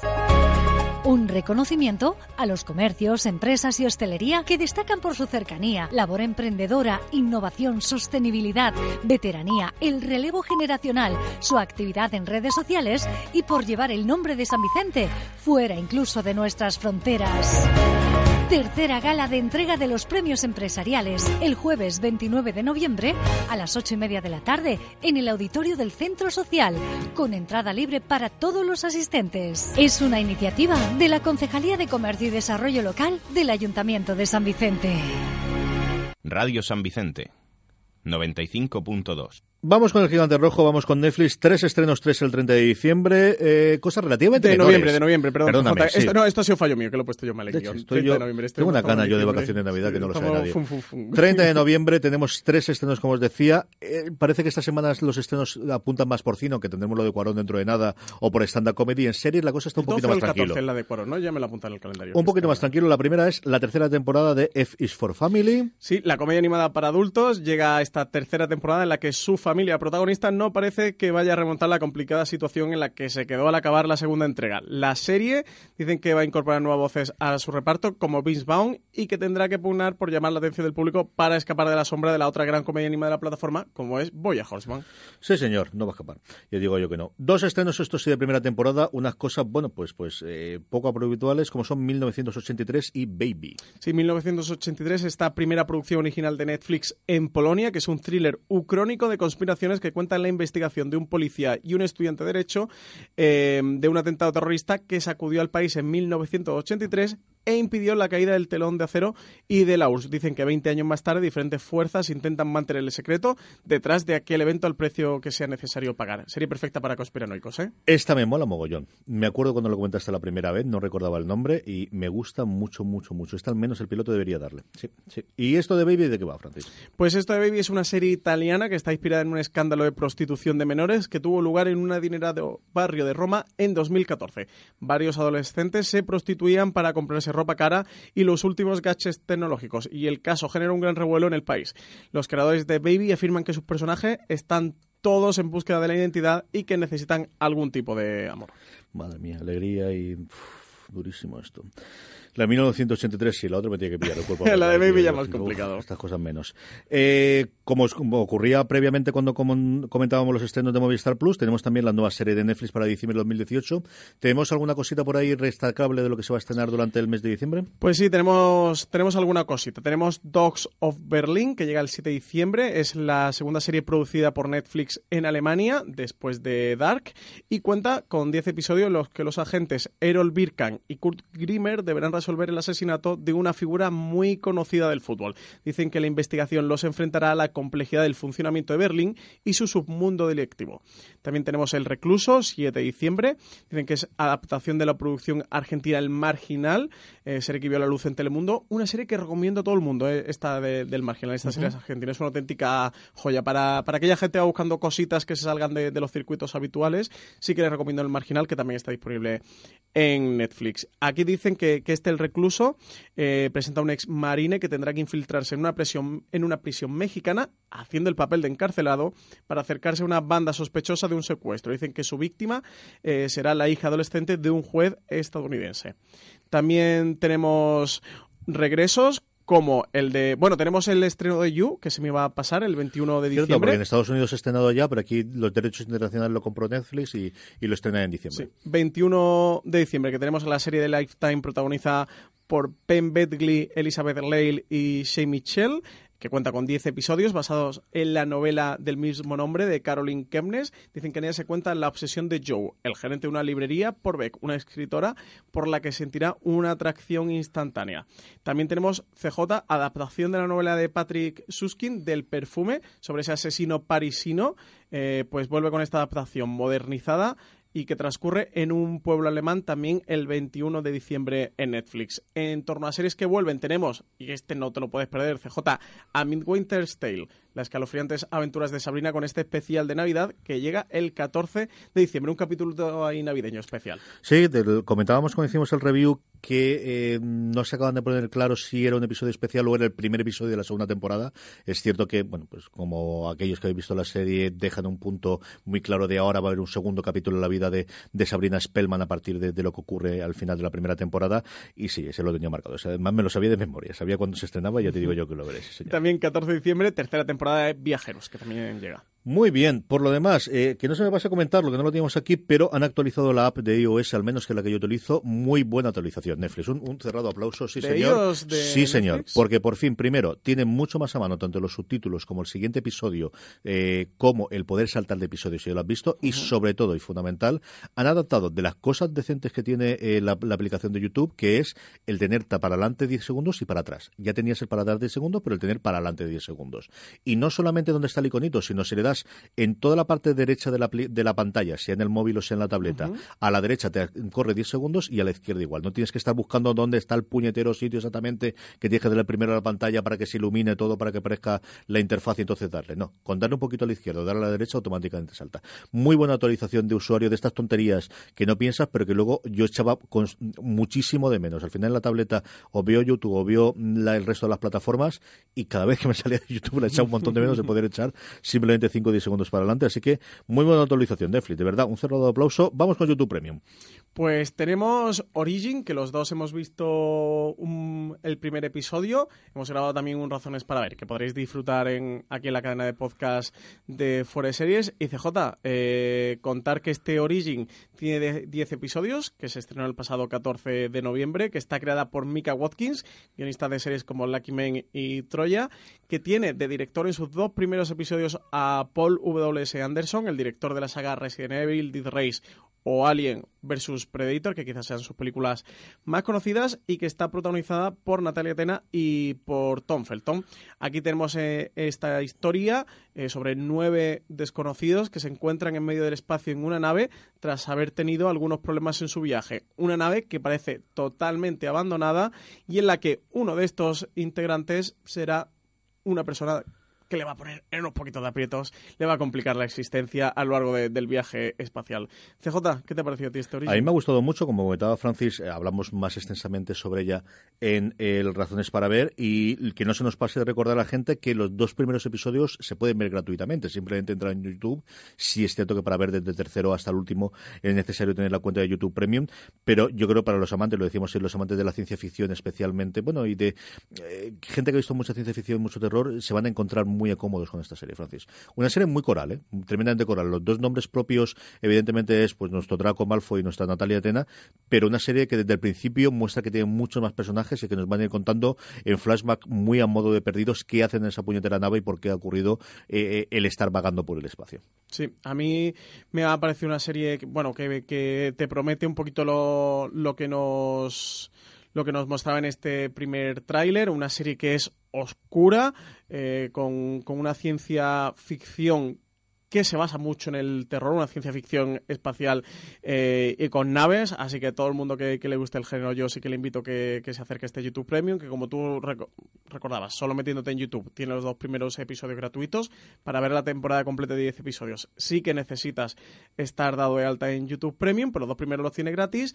Un reconocimiento a los comercios, empresas y hostelería que destacan por su cercanía, labor emprendedora, innovación, sostenibilidad, veteranía, el relevo generacional, su actividad en redes sociales y por llevar el nombre de San Vicente fuera incluso de nuestras fronteras. Tercera gala de entrega de los premios empresariales el jueves 29 de noviembre a las 8 y media de la tarde en el auditorio del Centro Social, con entrada libre para todos los asistentes. Es una iniciativa de la Concejalía de Comercio y Desarrollo Local del Ayuntamiento de San Vicente. Radio San Vicente 95.2. Vamos con el gigante rojo, vamos con Netflix. Tres estrenos, tres el 30 de diciembre. Eh, cosas relativamente de menores. noviembre, de noviembre, perdón. Perdóname, sí. esto, no, esto ha sido fallo mío, que lo he puesto yo mal hecho, estoy 30 yo- de noviembre, tengo una cana yo de vacaciones de Navidad que no lo sabe nadie. fum, fum, fum. 30 de noviembre tenemos tres estrenos, como os decía. Eh, parece que estas semanas los estrenos apuntan más por cine, aunque tendremos lo de Cuarón dentro de nada, o por stand-up comedy. En series la cosa está un El 12 poquito más el 14 tranquilo. es la de Cuarón, ¿no? Ya me la apuntan en el calendario. Un poquito más tranquilo. La primera es la tercera temporada de F is for Family. Sí, la comedia animada para adultos llega a esta tercera temporada en la que su familia protagonista no parece que vaya a remontar la complicada situación en la que se quedó al acabar la segunda entrega. La serie dicen que va a incorporar nuevas voces a su reparto como Vince Vaughn y que tendrá que pugnar por llamar la atención del público para escapar de la sombra de la otra gran comedia animada de la plataforma como es Boya Horseman. Sí, señor, no va a escapar. Ya digo yo que no. Dos estrenos, esto sí, de primera temporada. Unas cosas, bueno, pues, pues eh, poco habituales, como son 1983 y Baby. Sí, 1983, esta primera producción original de Netflix en Polonia, que es un thriller ucrónico de conspiraciones que cuenta la investigación de un policía y un estudiante de Derecho eh, de un atentado terrorista que sacudió al país en 1983 e impidió la caída del telón de acero y de la URSS. Dicen que 20 años más tarde diferentes fuerzas intentan mantener el secreto detrás de aquel evento al precio que sea necesario pagar. Sería perfecta para conspiranoicos, ¿eh? Esta me mola mogollón. Me acuerdo cuando lo comentaste la primera vez, no recordaba el nombre y me gusta mucho, mucho, mucho. Esta al menos el piloto debería darle. Sí, sí. ¿Y esto de Baby de qué va, Francis? Pues esto de Baby es una serie italiana que está inspirada en un escándalo de prostitución de menores que tuvo lugar en un adinerado barrio de Roma en 2014. Varios adolescentes se prostituían para comprarse ropa cara y los últimos gadgets tecnológicos, y el caso generó un gran revuelo en el país. Los creadores de Baby afirman que sus personajes están todos en búsqueda de la identidad y que necesitan algún tipo de amor. Madre mía, alegría y... durísimo esto. La 1983 sí, la otra me tiene que pillar el cuerpo. La de Baby ya más uf, complicado. Estas cosas menos. Eh, como, ocurría previamente cuando com- comentábamos los estrenos de Movistar Plus, tenemos también la nueva serie de Netflix para diciembre de 2018. ¿Tenemos alguna cosita por ahí destacable de lo que se va a estrenar durante el mes de diciembre? Pues sí, tenemos, tenemos alguna cosita. Tenemos Dogs of Berlin, que llega el 7 de diciembre. Es la segunda serie producida por Netflix en Alemania, después de Dark, y cuenta con 10 episodios en los que los agentes Errol Birkan y Kurt Grimmer deberán resolver el asesinato de una figura muy conocida del fútbol. Dicen que la investigación los enfrentará a la complejidad del funcionamiento de Berlín y su submundo delictivo. También tenemos El Recluso, 7 de diciembre. Dicen que es adaptación de la producción argentina El Marginal, eh, serie que vio la luz en Telemundo. Una serie que recomiendo a todo el mundo, eh, esta del Marginal, esta serie argentina. Es una auténtica joya. Para, para aquella gente que va buscando cositas que se salgan de, los circuitos habituales, sí que les recomiendo El Marginal, que también está disponible en Netflix. Aquí dicen que, que este El Recluso eh, presenta a un ex marine que tendrá que infiltrarse en una, prisión, en una prisión mexicana haciendo el papel de encarcelado para acercarse a una banda sospechosa de un secuestro. Dicen que su víctima eh, será la hija adolescente de un juez estadounidense. También tenemos regresos como el de... Bueno, tenemos el estreno de You, que se me va a pasar el 21 de diciembre. Cierto, porque en Estados Unidos ha estrenado ya, pero aquí los derechos internacionales lo compró Netflix y, lo estrena en diciembre. Sí, 21 de diciembre, que tenemos la serie de Lifetime protagonizada por Penn Bedley, Elizabeth Lale y Shay Mitchell que cuenta con 10 episodios basados en la novela del mismo nombre de Caroline Kemnes. Dicen que en ella se cuenta la obsesión de Joe, el gerente de una librería, por Beck, una escritora por la que sentirá una atracción instantánea. También tenemos CJ, adaptación de la novela de Patrick Suskin del perfume sobre ese asesino parisino, eh, pues vuelve con esta adaptación modernizada y que transcurre en un pueblo alemán también el 21 de diciembre en Netflix. En torno a series que vuelven tenemos, y este no te lo puedes perder, CJ, a Midwinter's Tale, las escalofriantes aventuras de Sabrina con este especial de Navidad que llega el 14 de diciembre, un capítulo ahí navideño especial. Sí, comentábamos cuando hicimos el review que eh, no se acaban de poner claro si era un episodio especial o era el primer episodio de la segunda temporada. Es cierto que, bueno, pues como aquellos que habéis visto la serie dejan un punto muy claro de ahora va a haber un segundo capítulo en la vida de, Sabrina Spellman a partir de, lo que ocurre al final de la primera temporada. Y sí, ese lo tenía marcado. además me lo sabía de memoria, sabía cuándo se estrenaba y ya te digo yo que lo veréis. También 14 de diciembre, tercera temporada de Viajeros, que también llega. Muy bien, por lo demás, eh, que no se me pase a comentar lo que no lo teníamos aquí, pero han actualizado la app de iOS, al menos que la que yo utilizo, muy buena actualización. Netflix, un, cerrado aplauso, sí señor. sí señor, porque por fin, primero, tiene mucho más a mano tanto los subtítulos como el siguiente episodio, eh, como el poder saltar de episodios si ya lo has visto, y sobre todo, y fundamental, han adaptado de las cosas decentes que tiene eh, la, aplicación de YouTube, que es el tener para adelante 10 segundos y para atrás. Ya tenías el para atrás 10 segundos, pero el tener para adelante 10 segundos. Y no solamente donde está el iconito, sino si le das en toda la parte derecha de la, de la pantalla, sea en el móvil o sea en la tableta, a la derecha te corre 10 segundos y a la izquierda igual. No tienes que estar buscando dónde está el puñetero sitio exactamente que tienes que darle primero a la pantalla para que se ilumine todo, para que aparezca la interfaz y entonces darle. No, con darle un poquito a la izquierda, darle a la derecha, automáticamente salta. Muy buena actualización de usuario de estas tonterías que no piensas, pero que luego yo echaba con muchísimo de menos. Al final en la tableta o veo YouTube o veo el resto de las plataformas y cada vez que me salía de YouTube le echaba un montón de menos de poder echar simplemente 5 o 10 segundos para adelante. Así que muy buena actualización, Netflix, de verdad, un cerrado de aplauso. Vamos con YouTube Premium. Pues tenemos Origin, que los dos hemos visto el primer episodio. Hemos grabado también un Razones para ver, que podréis disfrutar en, aquí en la cadena de podcast de Forest Series. Y CJ, eh, contar que este Origin tiene 10 episodios, que se estrenó el pasado 14 de noviembre, que está creada por Mika Watkins, guionista de series como Lucky Men y Troya, que tiene de director en sus dos primeros episodios a Paul W.S. Anderson, el director de la saga Resident Evil, Death Race o Alien vs Predator, que quizás sean sus películas más conocidas y que está protagonizada por Natalia Tena y por Tom Felton. Aquí tenemos eh, esta historia eh, sobre nueve desconocidos que se encuentran en medio del espacio en una nave tras haber tenido algunos problemas en su viaje. Una nave que parece totalmente abandonada y en la que uno de estos integrantes será una persona le va a poner unos poquitos de aprietos, le va a complicar la existencia a lo largo del viaje espacial. CJ, ¿qué te ha parecido a ti origen? A mí me ha gustado mucho, como comentaba Francis, eh, hablamos más extensamente sobre ella en el Razones para Ver y que no se nos pase de recordar a la gente que los dos primeros episodios se pueden ver gratuitamente, simplemente entrar en YouTube, si es cierto que para ver desde el tercero hasta el último es necesario tener la cuenta de YouTube Premium, pero yo creo para los amantes, lo decimos los amantes de la ciencia ficción especialmente, bueno, y de eh, gente que ha visto mucha ciencia ficción mucho terror, se van a encontrar muy muy cómodos con esta serie, Francis. Una serie muy coral, ¿eh? tremendamente coral. Los dos nombres propios, evidentemente, es pues nuestro Draco Malfoy y nuestra Natalia Atena, pero una serie que desde el principio muestra que tiene muchos más personajes y que nos van a ir contando en flashback muy a modo de perdidos qué hacen en esa puñetera nave y por qué ha ocurrido eh, eh, el estar vagando por el espacio. Sí, a mí me ha parecido una serie, bueno, que, que te promete un poquito lo, lo que nos lo que nos mostraba en este primer tráiler, una serie que es oscura, eh, con, con una ciencia ficción que se basa mucho en el terror, una ciencia ficción espacial eh, y con naves, así que todo el mundo que, le guste el género yo sí que le invito que, que se acerque a este YouTube Premium, que como tú recordabas, solo metiéndote en YouTube tiene los dos primeros episodios gratuitos, para ver la temporada completa de 10 episodios sí que necesitas estar dado de alta en YouTube Premium, pero los dos primeros los tiene gratis,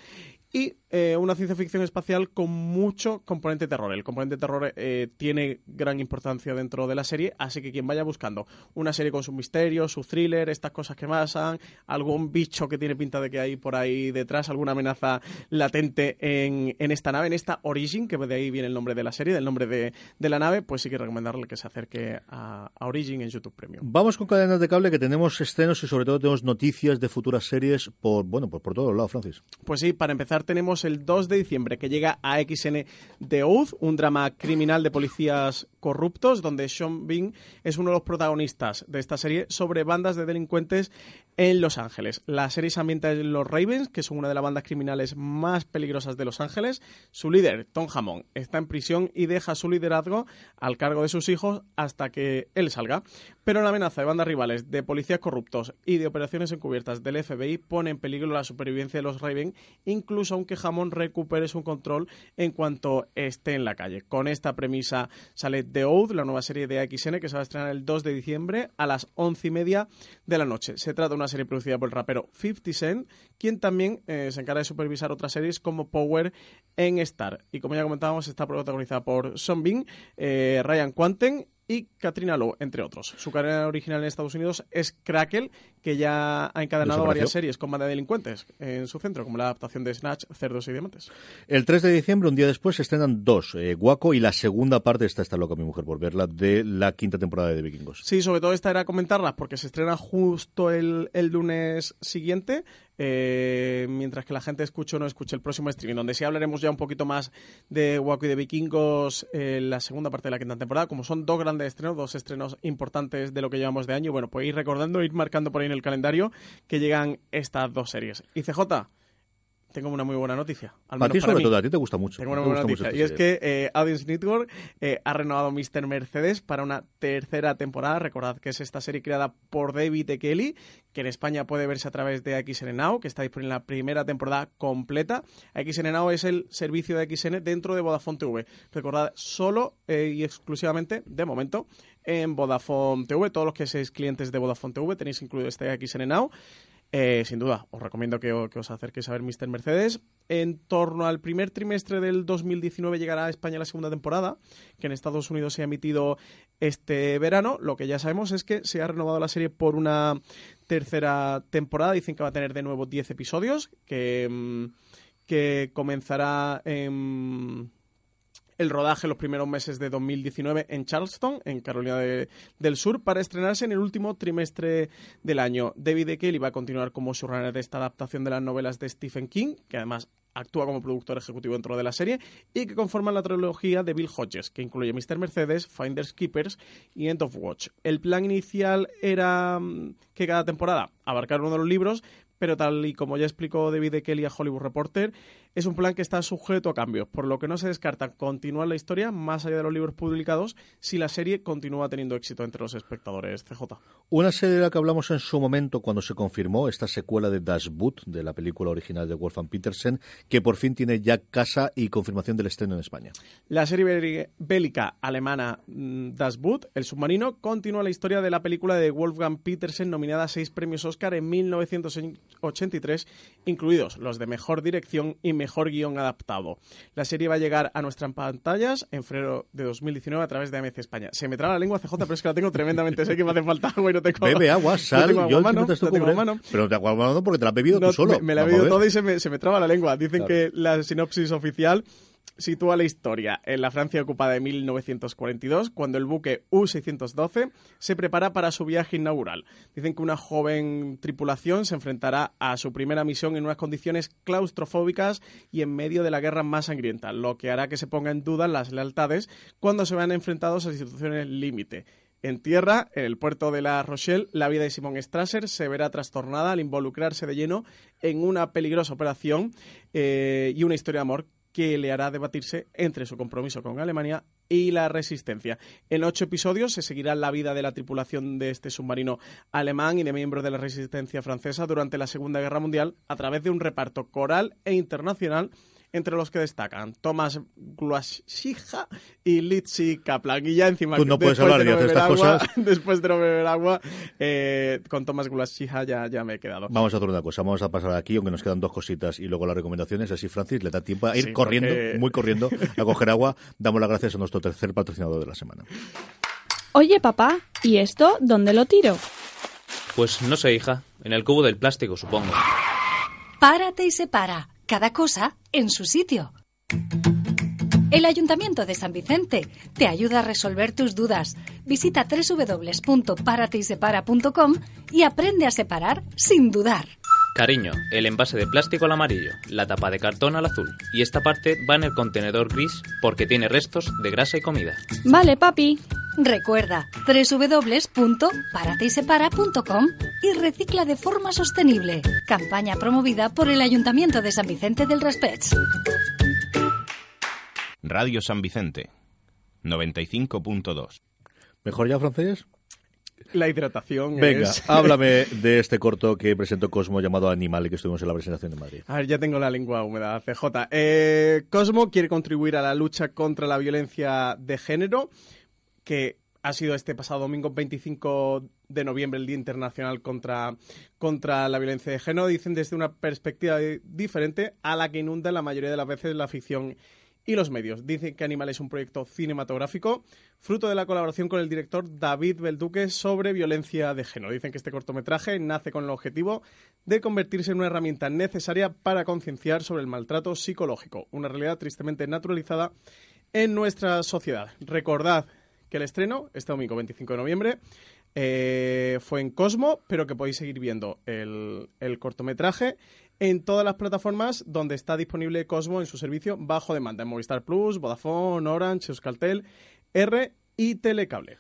y eh, una ciencia ficción espacial con mucho componente terror. El componente terror eh, tiene gran importancia dentro de la serie, así que quien vaya buscando una serie con sus misterios, sus thriller, estas cosas que pasan, algún bicho que tiene pinta de que hay por ahí detrás, alguna amenaza latente en, en esta nave, en esta Origin, que de ahí viene el nombre de la serie, del nombre de, de la nave, pues sí que recomendarle que se acerque a, a, Origin en YouTube Premium. Vamos con cadenas de cable que tenemos estrenos y sobre todo tenemos noticias de futuras series por, bueno, por, por todos lados, Francis. Pues sí, para empezar tenemos el 2 de diciembre que llega a XN The Oath, un drama criminal de policías corruptos, donde Sean Bean es uno de los protagonistas de esta serie sobre bandas de delincuentes en Los Ángeles. La serie se ambienta en los Ravens, que son una de las bandas criminales más peligrosas de Los Ángeles. Su líder, Tom Hammond, está en prisión y deja su liderazgo al cargo de sus hijos hasta que él salga. Pero la amenaza de bandas rivales, de policías corruptos y de operaciones encubiertas del FBI pone en peligro la supervivencia de los Ravens, incluso aunque Hammond recupere su control en cuanto esté en la calle. Con esta premisa sale The Oath, la nueva serie de AXN que se va a estrenar el 2 de diciembre a las once y media de la noche. Se trata de una serie producida por el rapero 50 Cent, quien también eh, se encarga de supervisar otras series como Power en Star. Y como ya comentábamos, está protagonizada por Son Bean, eh, Ryan Quanten y Katrina Lowe, entre otros. Su carrera original en Estados Unidos es Crackle, que ya ha encadenado varias series con banda de delincuentes en su centro, como la adaptación de Snatch, Cerdos y Diamantes. El 3 de diciembre, un día después, se estrenan dos, eh, Guaco y la segunda parte, esta está loca mi mujer por verla, de la quinta temporada de Vikingos. Sí, sobre todo esta era comentarla porque se estrena justo el, el lunes siguiente, eh, mientras que la gente escuche o no escuche el próximo streaming, donde sí hablaremos ya un poquito más de Waco y de Vikingos en la segunda parte de la quinta temporada, como son dos grandes estrenos, dos estrenos importantes de lo que llevamos de año, bueno, pues ir recordando, ir marcando por ahí en el calendario que llegan estas dos series. Y CJ, tengo una muy buena noticia. Al a ti sobre todo, a ti te gusta mucho. Tengo una muy buena noticia. Y es que eh, Audience Network eh, ha renovado Mr. Mercedes para una tercera temporada. Recordad que es esta serie creada por David E. Kelly, que en España puede verse a través de XN Now, que está disponible en la primera temporada completa. XN Now es el servicio de XN dentro de Vodafone TV. Recordad, solo eh, y exclusivamente, de momento, en Vodafone TV. Todos los que seáis clientes de Vodafone TV tenéis incluido este XN Now. Eh, sin duda, os recomiendo que, os acerquéis a ver Mr. Mercedes. En torno al primer trimestre del 2019 llegará a España la segunda temporada, que en Estados Unidos se ha emitido este verano. Lo que ya sabemos es que se ha renovado la serie por una tercera temporada. Dicen que va a tener de nuevo 10 episodios, que, mm, que comenzará en el rodaje los primeros meses de 2019 en Charleston, en Carolina del Sur, para estrenarse en el último trimestre del año. David E. Kelly va a continuar como showrunner de esta adaptación de las novelas de Stephen King, que además actúa como productor ejecutivo dentro de la serie, y que conforman la trilogía de Bill Hodges, que incluye Mr. Mercedes, Finders Keepers y End of Watch. El plan inicial era mm, que cada temporada abarcar uno de los libros, pero tal y como ya explicó David e. Kelly a Hollywood Reporter, es un plan que está sujeto a cambios, por lo que no se descarta continuar la historia más allá de los libros publicados si la serie continúa teniendo éxito entre los espectadores. CJ. Una serie de la que hablamos en su momento cuando se confirmó esta secuela de Das Boot, de la película original de Wolfgang Petersen, que por fin tiene ya casa y confirmación del estreno en España. La serie bélica alemana mm, Das Boot, El submarino, continúa la historia de la película de Wolfgang Petersen nominada a seis premios Oscar en 1983, incluidos los de Mejor Dirección y Mejor Guión Adaptado. La serie va a llegar a nuestras pantallas en febrero de 2019 a través de AMC España. Se me traba la lengua CJ, pero es que la tengo tremendamente, sé que me hace falta agua y no tengo Bebe agua, sal, no yo mano, no tengo mano. Pero te agua mano porque te la has bebido tú solo. Me, la he bebido toda y se me, se me traba la lengua. Dicen que la sinopsis oficial sitúa la historia en la Francia ocupada de 1942, cuando el buque U-612 se prepara para su viaje inaugural. Dicen que una joven tripulación se enfrentará a su primera misión en unas condiciones claustrofóbicas y en medio de la guerra más sangrienta, lo que hará que se ponga en duda las lealtades cuando se vean enfrentados a situaciones límite. En tierra, en el puerto de La Rochelle, la vida de Simon Strasser se verá trastornada al involucrarse de lleno en una peligrosa operación eh, y una historia de amor que le hará debatirse entre su compromiso con Alemania y la resistencia. En ocho episodios se seguirá la vida de la tripulación de este submarino alemán y de miembros de la resistencia francesa durante la Segunda Guerra Mundial a través de un reparto coral e internacional entre los que destacan Thomas Guashija y Litsi Kaplan. Y ya encima, Tú no puedes hablar de no hacer beber estas agua, cosas. después de no beber agua, eh, con Thomas Guashija ya, ya me he quedado. Vamos a hacer una cosa, vamos a pasar aquí, aunque nos quedan dos cositas y luego las recomendaciones. Así, Francis, le da tiempo a ir Sí, corriendo, porque- muy corriendo, a coger agua. Damos las gracias a nuestro tercer patrocinador de la semana. Oye, papá, ¿y esto dónde lo tiro? Pues no sé, hija. En el cubo del plástico, supongo. Párate y separa. Cada cosa en su sitio. El Ayuntamiento de San Vicente te ayuda a resolver tus dudas. Visita www.parateysepara.com y aprende a separar sin dudar. Cariño, el envase de plástico al amarillo, la tapa de cartón al azul. Y esta parte va en el contenedor gris porque tiene restos de grasa y comida. Vale, papi. Recuerda www.parateysepara.com y recicla de forma sostenible. Campaña promovida por el Ayuntamiento de San Vicente del Raspeig. Radio San Vicente 95.2. ¿Mejor ya, Francis? La hidratación Venga, es... háblame de este corto que presentó Cosmo llamado Animal y que estuvimos en la presentación de Madrid. A ver, ya tengo la lengua húmeda, CJ. Eh, Cosmo quiere contribuir a la lucha contra la violencia de género, que ha sido este pasado domingo 25 de noviembre, el Día Internacional contra, contra la Violencia de Género. Dicen desde una perspectiva di- diferente a la que inunda la mayoría de las veces la ficción y los medios. Dicen que Animal es un proyecto cinematográfico fruto de la colaboración con el director David Belduque sobre violencia de género. Dicen que este cortometraje nace con el objetivo de convertirse en una herramienta necesaria para concienciar sobre el maltrato psicológico, una realidad tristemente naturalizada en nuestra sociedad. Recordad que el estreno, este domingo 25 de noviembre, eh, fue en Cosmo, pero que podéis seguir viendo el, el cortometraje en todas las plataformas donde está disponible Cosmo en su servicio bajo demanda, en Movistar Plus, Vodafone, Orange, Euskaltel, R y Telecable.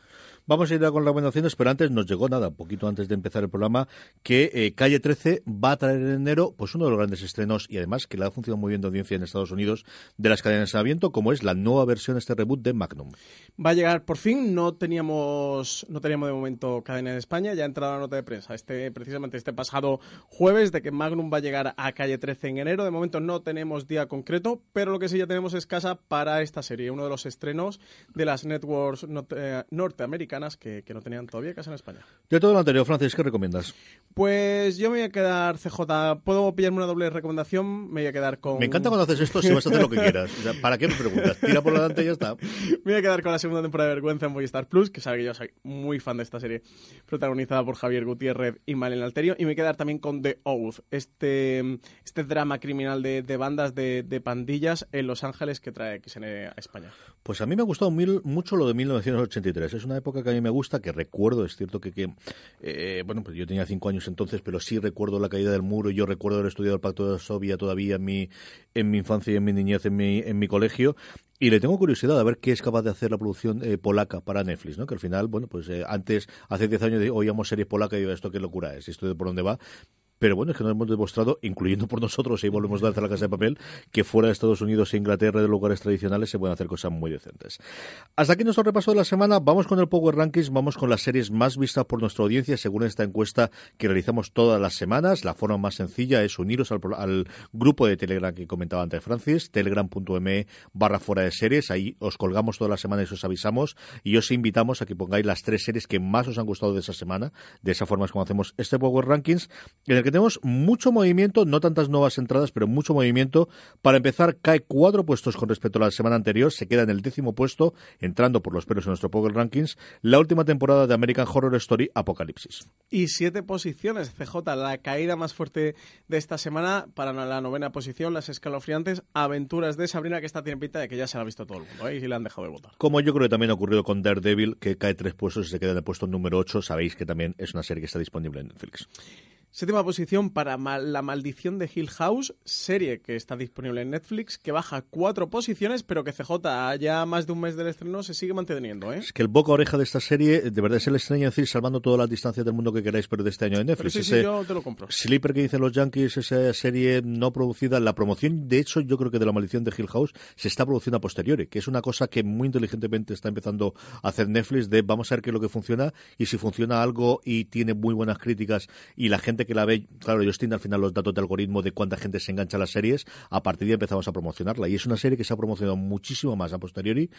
Vamos a ir con recomendaciones, pero antes nos llegó nada, un poquito antes de empezar el programa, que eh, Calle 13 va a traer en enero pues uno de los grandes estrenos y además que le ha funcionado muy bien de audiencia en Estados Unidos de las cadenas de aviento, como es la nueva versión, este reboot de Magnum. Va a llegar por fin, no teníamos, no teníamos de momento cadena en España, ya ha entrado la nota de prensa este, precisamente este pasado jueves de que Magnum va a llegar a calle 13 en enero. De momento no tenemos día concreto, pero lo que sí ya tenemos es casa para esta serie, uno de los estrenos de las networks not- que, que no tenían todavía casa en España. De todo lo anterior, Francis, ¿qué recomiendas? Pues yo me voy a quedar, CJ, ¿puedo pillarme una doble recomendación? Me voy a quedar con... Me encanta cuando haces esto si vas a hacer lo que quieras. O sea, ¿Para qué me preguntas? Tira por delante y ya está. Me voy a quedar con la segunda temporada de Vergüenza en Movistar Plus, que sabe que yo soy muy fan de esta serie, protagonizada por Javier Gutiérrez y Malena Alterio. Y me voy a quedar también con The Oath, este, este drama criminal de, de bandas de, de pandillas en Los Ángeles que trae XN a España. Pues a mí me ha gustado mil- mucho lo de 1983. Es una época que a mí me gusta, que recuerdo, es cierto que, que eh, bueno, pues yo tenía cinco años entonces, pero sí recuerdo la caída del muro. Yo recuerdo haber estudiado el Pacto de Varsovia todavía en mi, en mi infancia y en mi niñez en mi, en mi colegio. Y le tengo curiosidad a ver qué es capaz de hacer la producción eh, polaca para Netflix, ¿no? Que al final, bueno, pues eh, antes, hace 10 años oíamos series polacas y digo, esto qué locura es, esto de por dónde va. Pero bueno, es que nos hemos demostrado, incluyendo por nosotros, y volvemos a hacer la casa de papel, que fuera de Estados Unidos e Inglaterra, de lugares tradicionales, se pueden hacer cosas muy decentes. Hasta aquí nuestro repaso de la semana. Vamos con el Power Rankings, vamos con las series más vistas por nuestra audiencia, según esta encuesta que realizamos todas las semanas. La forma más sencilla es uniros al, al grupo de Telegram que comentaba antes Francis, telegram.me barra fuera de series. Ahí os colgamos todas las semanas y os avisamos. Y os invitamos a que pongáis las tres series que más os han gustado de esa semana. De esa forma es como hacemos este Power Rankings, en el tenemos mucho movimiento, no tantas nuevas entradas, pero mucho movimiento. Para empezar, cae cuatro puestos con respecto a la semana anterior, se queda en el décimo puesto, entrando por los pelos en nuestro Power Rankings, la última temporada de American Horror Story Apocalipsis. Y siete posiciones, CJ, la caída más fuerte de esta semana para la novena posición, las escalofriantes aventuras de Sabrina, que esta tiene pinta de que ya se la ha visto todo el mundo, ¿eh? y le han dejado de votar. Como yo creo que también ha ocurrido con Daredevil, que cae tres puestos y se queda en el puesto número 8, sabéis que también es una serie que está disponible en Netflix. Séptima posición para La Maldición de Hill House, serie que está disponible en Netflix, que baja cuatro posiciones, pero que CJ ya más de un mes del estreno se sigue manteniendo. ¿eh? Es que el boca oreja de esta serie, de verdad es el extraño decir, salvando todas las distancias del mundo que queráis, pero de este año de Netflix. sí, sí, yo te lo compro. Sleeper que dicen los Yankees, esa serie no producida, la promoción, de hecho, yo creo que de La Maldición de Hill House se está produciendo a posteriori, que es una cosa que muy inteligentemente está empezando a hacer Netflix de vamos a ver qué es lo que funciona y si funciona algo y tiene muy buenas críticas y la gente que la ve, claro, ellos tienen al final los datos de algoritmo de cuánta gente se engancha a las series, a partir de ahí empezamos a promocionarla. Y es una serie que se ha promocionado muchísimo más a posteriori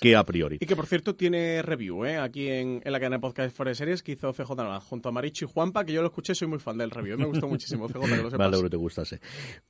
que a priori. Y que, por cierto, tiene review, ¿eh? Aquí en, la cadena de podcast Fuera de Series que hizo CJ junto a Marichi y Juanpa, que yo lo escuché, soy muy fan del review. Me gustó muchísimo, CJ, que lo sepas. Me alegro que te gustase.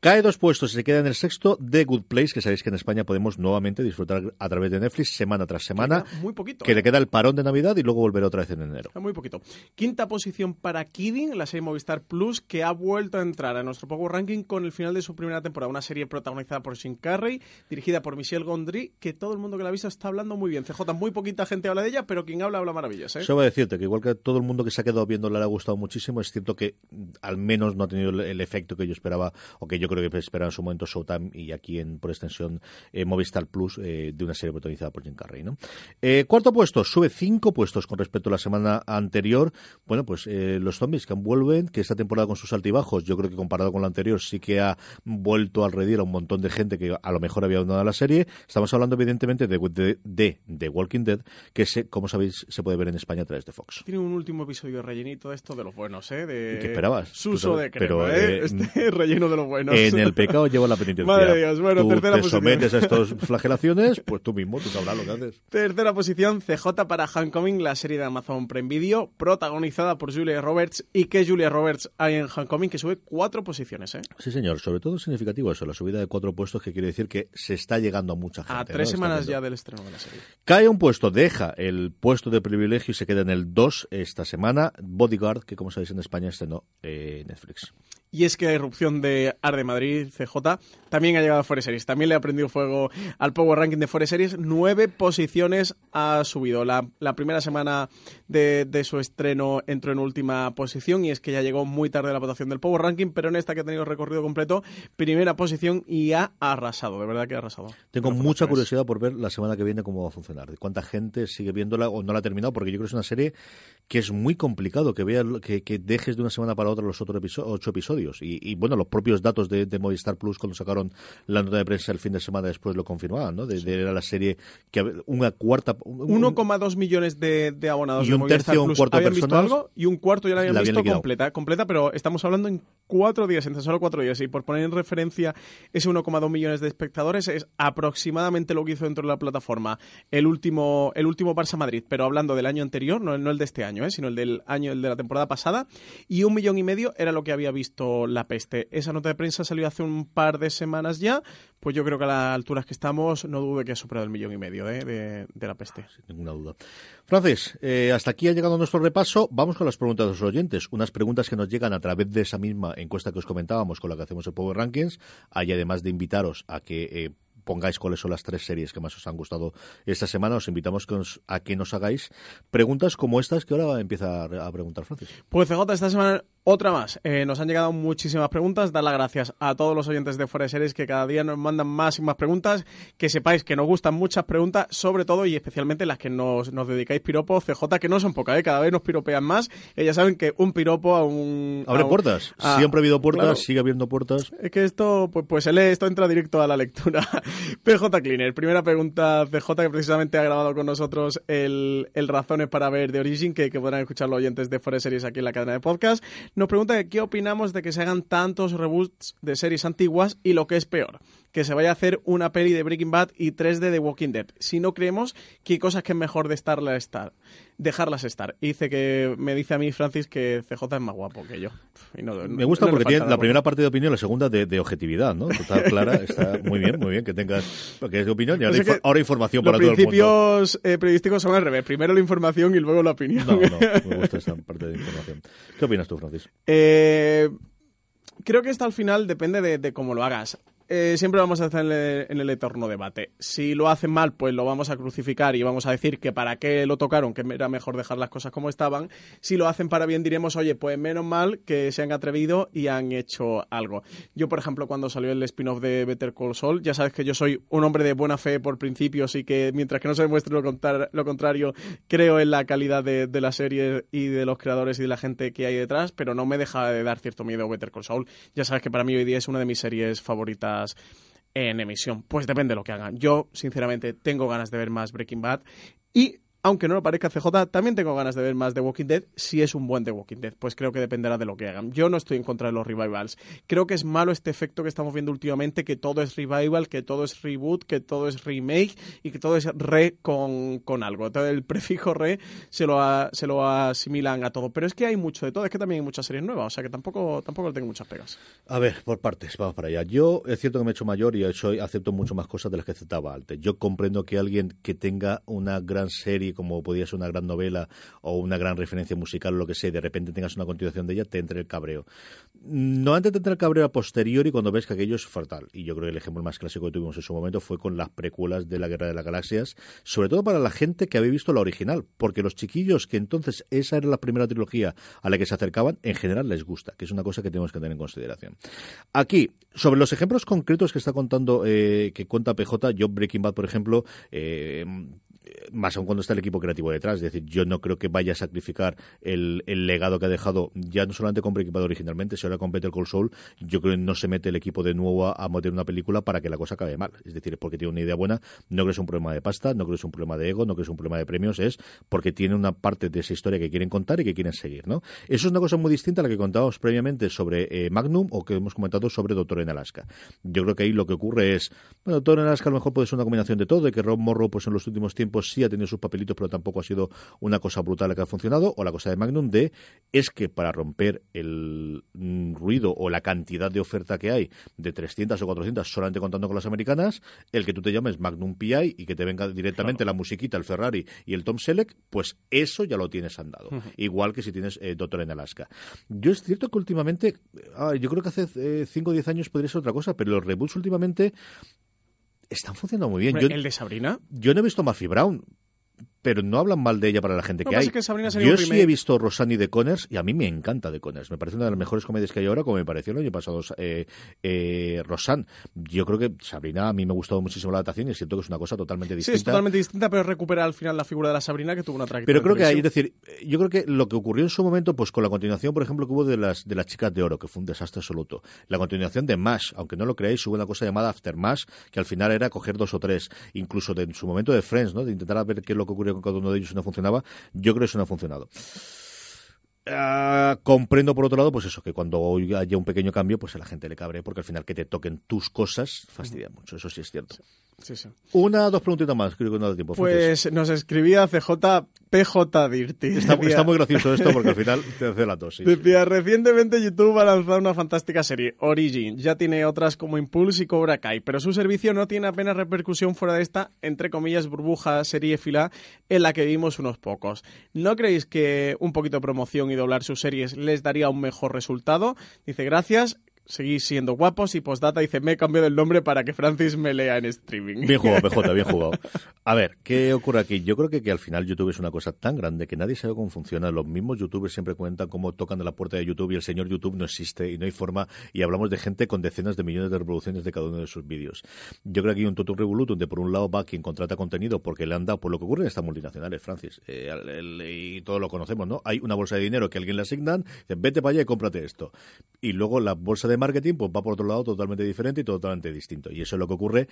Cae dos puestos y se queda en el sexto de Good Place, que sabéis que en España podemos nuevamente disfrutar a través de Netflix semana tras semana. Muy poquito. Que le ¿eh? queda el parón de Navidad y luego volverá otra vez en enero. Muy poquito. Quinta posición para Kidding, la serie Movistar Plus, que ha vuelto a entrar a nuestro Power Ranking con el final de su primera temporada. Una serie protagonizada por Jim Carrey, dirigida por Michelle Gondry, que todo el mundo que la ha visto está hablando muy bien. CJ, muy poquita gente habla de ella, pero quien habla, habla maravillas. ¿eh? Yo a decirte que igual que todo el mundo que se ha quedado viendo le ha gustado muchísimo, es cierto que al menos no ha tenido el, efecto que yo esperaba, o que yo creo que esperaba en su momento Showtime y aquí en por extensión eh, Movistar Plus eh, de una serie protagonizada por Jim Carrey. ¿no? Eh, cuarto puesto, sube cinco puestos con respecto a la semana anterior. Bueno, pues los zombies que vuelven, que esta temporada con sus altibajos, yo creo que comparado con la anterior sí que ha vuelto al redir a un montón de gente que a lo mejor había abandonado la serie. Estamos hablando evidentemente de, de, de, Walking Dead, que se, como sabéis se puede ver en España a través de Fox. Tiene un último episodio rellenito esto de los buenos, ¿eh? De... ¿Qué esperabas? Suso de crema, pero, ¿eh? Este relleno de los buenos. En el pecado lleva la penitencia. Madre Dios, bueno, tú tercera te posición. sometes a estas flagelaciones, pues tú mismo, tú sabrás lo que haces. Tercera posición, CJ para Homecoming, la serie de Amazon Prime Video, protagonizada por Julia Roberts. ¿Y qué Julia Roberts hay en Homecoming? Que sube cuatro posiciones, ¿eh? Sí, señor. Sobre todo significativo eso, la subida de cuatro puestos, que quiere decir que se está llegando a mucha gente. A tres semanas ya del estreno de la serie. Cae un puesto, deja el puesto de privilegio y se queda en el 2 esta semana. Bodyguard, que como sabéis en España estrenó eh, Netflix. Y es que la irrupción de Arde Madrid, CJ, también ha llegado a Forest Series. También le ha prendido fuego al Power Ranking de Forest Series. Nueve posiciones ha subido. La, primera semana de, su estreno entró en última posición y es que ya llegó muy tarde la votación del Power Ranking, pero en esta que ha tenido recorrido completo, primera posición y ha arrasado. De verdad que ha arrasado. Tengo mucha curiosidad por ver la semana que viene cómo va a funcionar. De cuánta gente sigue viéndola o no la ha terminado, porque yo creo que es una serie que es muy complicado que, vea, que, que dejes de una semana para otra los otros ocho episodios y, bueno, los propios datos de, Movistar Plus cuando sacaron la nota de prensa el fin de semana después lo confirmaban, ¿no? De, era la serie que una cuarta... 1,2 millones de, abonados y un tercio, un cuarto habían visto algo y un cuarto ya la habían visto completa, completa, pero estamos hablando en cuatro días, en solo cuatro días. Y por poner en referencia ese 1,2 millones de espectadores es aproximadamente lo que hizo dentro de la plataforma el último, el último Barça Madrid, pero hablando del año anterior, no, no el de este año, ¿eh? sino el del año, el de la temporada pasada, y un millón y medio era lo que había visto la peste. Esa nota de prensa salió hace un par de semanas ya, pues yo creo que a las alturas que estamos no dude que ha superado el millón y medio ¿eh? de, la peste. Sin ninguna duda. Francis, eh, hasta aquí ha llegado nuestro repaso. Vamos con las preguntas de los oyentes. Unas preguntas que nos llegan a través de esa misma encuesta que os comentábamos con la que hacemos el Power Rankings. Hay además de invitaros a que eh, pongáis cuáles son las tres series que más os han gustado esta semana. Os invitamos a que nos hagáis preguntas como estas que ahora empieza a preguntar Francis. Pues CJ, esta semana otra más. Eh, nos han llegado muchísimas preguntas. Dar las gracias a todos los oyentes de Fuera de Series que cada día nos mandan más y más preguntas. Que sepáis que nos gustan muchas preguntas, sobre todo y especialmente las que nos, nos dedicáis piropos, CJ, que no son pocas, ¿eh? cada vez nos piropean más. Ellas saben que un piropo a un. Abre puertas. Siempre ha habido puertas, sigue habiendo puertas. Es que esto, pues, pues se lee, esto entra directo a la lectura. PJ Cleaner, primera pregunta, PJ, que precisamente ha grabado con nosotros el, el Razones para ver de Origin, que, que podrán escuchar los oyentes de de Series aquí en la cadena de podcast. Nos pregunta qué opinamos de que se hagan tantos reboots de series antiguas y lo que es peor, que se vaya a hacer una peli de Breaking Bad y tres de The Walking Dead. Si no creemos que hay cosas que es mejor de estarla estar, dejarlas estar. Y dice que me dice a mí Francis que CJ es más guapo que yo. me gusta porque tiene la primera parte de opinión, la segunda de, objetividad, ¿no? Total, clara, está muy bien, muy bien que tengas porque es de opinión y ahora, ahora información para todo el mundo. Los principios eh, periodísticos son al revés, primero la información y luego la opinión. No, no, me gusta esta parte de información. ¿Qué opinas tú, Francis? Eh, creo que esto al final depende de, cómo lo hagas. Eh, siempre vamos a estar en el, en eterno debate. Si lo hacen mal, pues lo vamos a crucificar y vamos a decir que para qué lo tocaron, que era mejor dejar las cosas como estaban. Si lo hacen para bien, diremos, oye, pues menos mal que se han atrevido y han hecho algo. Yo, por ejemplo, cuando salió el spin-off de Better Call Saul, ya sabes que yo soy un hombre de buena fe por principios y que mientras que no se demuestre lo contrario, creo en la calidad de, de la serie y de los creadores y de la gente que hay detrás, pero no me deja de dar cierto miedo Better Call Saul. Ya sabes que para mí hoy día es una de mis series favoritas en emisión. Pues depende de lo que hagan. Yo, sinceramente, tengo ganas de ver más Breaking Bad y aunque no lo parezca CJ, también tengo ganas de ver más The Walking Dead si es un buen The Walking Dead. Pues creo que dependerá de lo que hagan. Yo no estoy en contra de los revivals. Creo que es malo este efecto que estamos viendo últimamente, que todo es revival, que todo es reboot, que todo es remake y que todo es re con, con algo. Entonces el prefijo re se lo, se lo asimilan a todo. Pero es que hay mucho de todo, es que también hay muchas series nuevas, o sea que tampoco, tampoco tengo muchas pegas. A ver, por partes, vamos para allá. Yo es cierto que me he hecho mayor y soy, acepto mucho más cosas de las que aceptaba antes. Yo comprendo que alguien que tenga una gran serie, como podía ser una gran novela o una gran referencia musical o lo que sea, de repente tengas una continuación de ella, te entre el cabreo. No antes te entra el cabreo a posteriori cuando ves que aquello es fatal. Y yo creo que el ejemplo más clásico que tuvimos en su momento fue con las precuelas de la Guerra de las Galaxias, sobre todo para la gente que había visto la original, porque los chiquillos que entonces esa era la primera trilogía a la que se acercaban, en general les gusta, que es una cosa que tenemos que tener en consideración. Aquí, sobre los ejemplos concretos que está contando, eh, que cuenta PJ, yo Breaking Bad, por ejemplo, eh, más aún cuando está el equipo creativo detrás. Es decir, yo no creo que vaya a sacrificar el, legado que ha dejado, ya no solamente con Breaking Bad originalmente, sino ahora con Better Call Saul. Yo creo que no se mete el equipo de nuevo a, a meter una película para que la cosa acabe mal. Es decir, es porque tiene una idea buena. No creo que es un problema de pasta, no creo que es un problema de ego, no creo que es un problema de premios, es porque tiene una parte de esa historia que quieren contar y que quieren seguir. ¿no? Eso es una cosa muy distinta a la que contábamos previamente sobre eh, Magnum o que hemos comentado sobre Doctor en Alaska. Yo creo que ahí lo que ocurre es, bueno, Doctor en Alaska a lo mejor puede ser una combinación de todo, de que Rob Morrow pues en los últimos tiempos sí ha tenido sus papelitos, pero tampoco ha sido una cosa brutal la que ha funcionado, o la cosa de Magnum de es que para romper el mm, ruido o la cantidad de oferta que hay de 300 o 400 solamente contando con las americanas, el que tú te llames Magnum PI y que te venga directamente la musiquita, el Ferrari y el Tom Selleck, pues eso ya lo tienes andado. Igual que si tienes eh, Doctor en Alaska. Yo es cierto que últimamente, ah, yo creo que hace 5 o 10 años podría ser otra cosa, pero los reboots últimamente están funcionando muy bien. Yo, ¿El de Sabrina? yo no he visto Murphy Brown, pero no hablan mal de ella para la gente que hay. pasa es que Sabrina sería Yo un sí he visto Rosanny de Connors y a mí me encanta de Connors. Me parece una de las mejores comedias que hay ahora, como me pareció el año pasado eh, eh, Rosanne. Yo creo que Sabrina a mí me ha gustado muchísimo la adaptación y siento que es una cosa totalmente Sí, distinta. es totalmente distinta, pero recupera al final la figura de la Sabrina que tuvo una trayectoria. Pero creo que hay, es decir, yo creo que lo que ocurrió en su momento, pues con la continuación, por ejemplo, que hubo de las de las chicas de oro, que fue un desastre absoluto. La continuación de Mash, aunque no lo creáis, hubo una cosa llamada After Mash, que al final era coger dos o tres, incluso de, en su momento de Friends, ¿no? De intentar ver qué es lo que ocurrió con cada uno de ellos no funcionaba. Yo creo que eso no ha funcionado. Ah, comprendo por otro lado, pues eso, que cuando haya un pequeño cambio, pues a la gente le cabre, porque al final que te toquen tus cosas fastidia mucho, eso sí es cierto. Sí, sí. Una, dos preguntitas más, creo que no da tiempo. Pues nos escribía CJ PJ Dirty. Está, muy gracioso esto porque al final te hace la tos. sí. Decía, recientemente YouTube ha lanzado una fantástica serie, Origin. Ya tiene otras como Impulse y Cobra Kai, pero su servicio no tiene apenas repercusión fuera de esta, entre comillas, burbuja serie fila en la que vimos unos pocos. ¿No creéis que un poquito de promoción y doblar sus series les daría un mejor resultado? Dice, gracias. Seguís siendo guapos y postdata dice, me he cambiado el nombre para que Francis me lea en streaming. Bien jugado, PJ, bien jugado. A ver, ¿qué ocurre aquí? Yo creo que, que al final YouTube es una cosa tan grande que nadie sabe cómo funciona. Los mismos youtubers siempre cuentan cómo tocan a la puerta de YouTube y el señor YouTube no existe y no hay forma. Y hablamos de gente con decenas de millones de reproducciones de cada uno de sus vídeos. Yo creo que hay un totum revolutum donde por un lado va quien contrata contenido porque le han dado por lo que ocurre en estas multinacionales, Francis. Eh, el- el- y todos lo conocemos, ¿no? Hay una bolsa de dinero que alguien le asignan, dicen, vete para allá y cómprate esto. Y luego la bolsa de marketing pues va por otro lado totalmente diferente y totalmente distinto. Y eso es lo que ocurre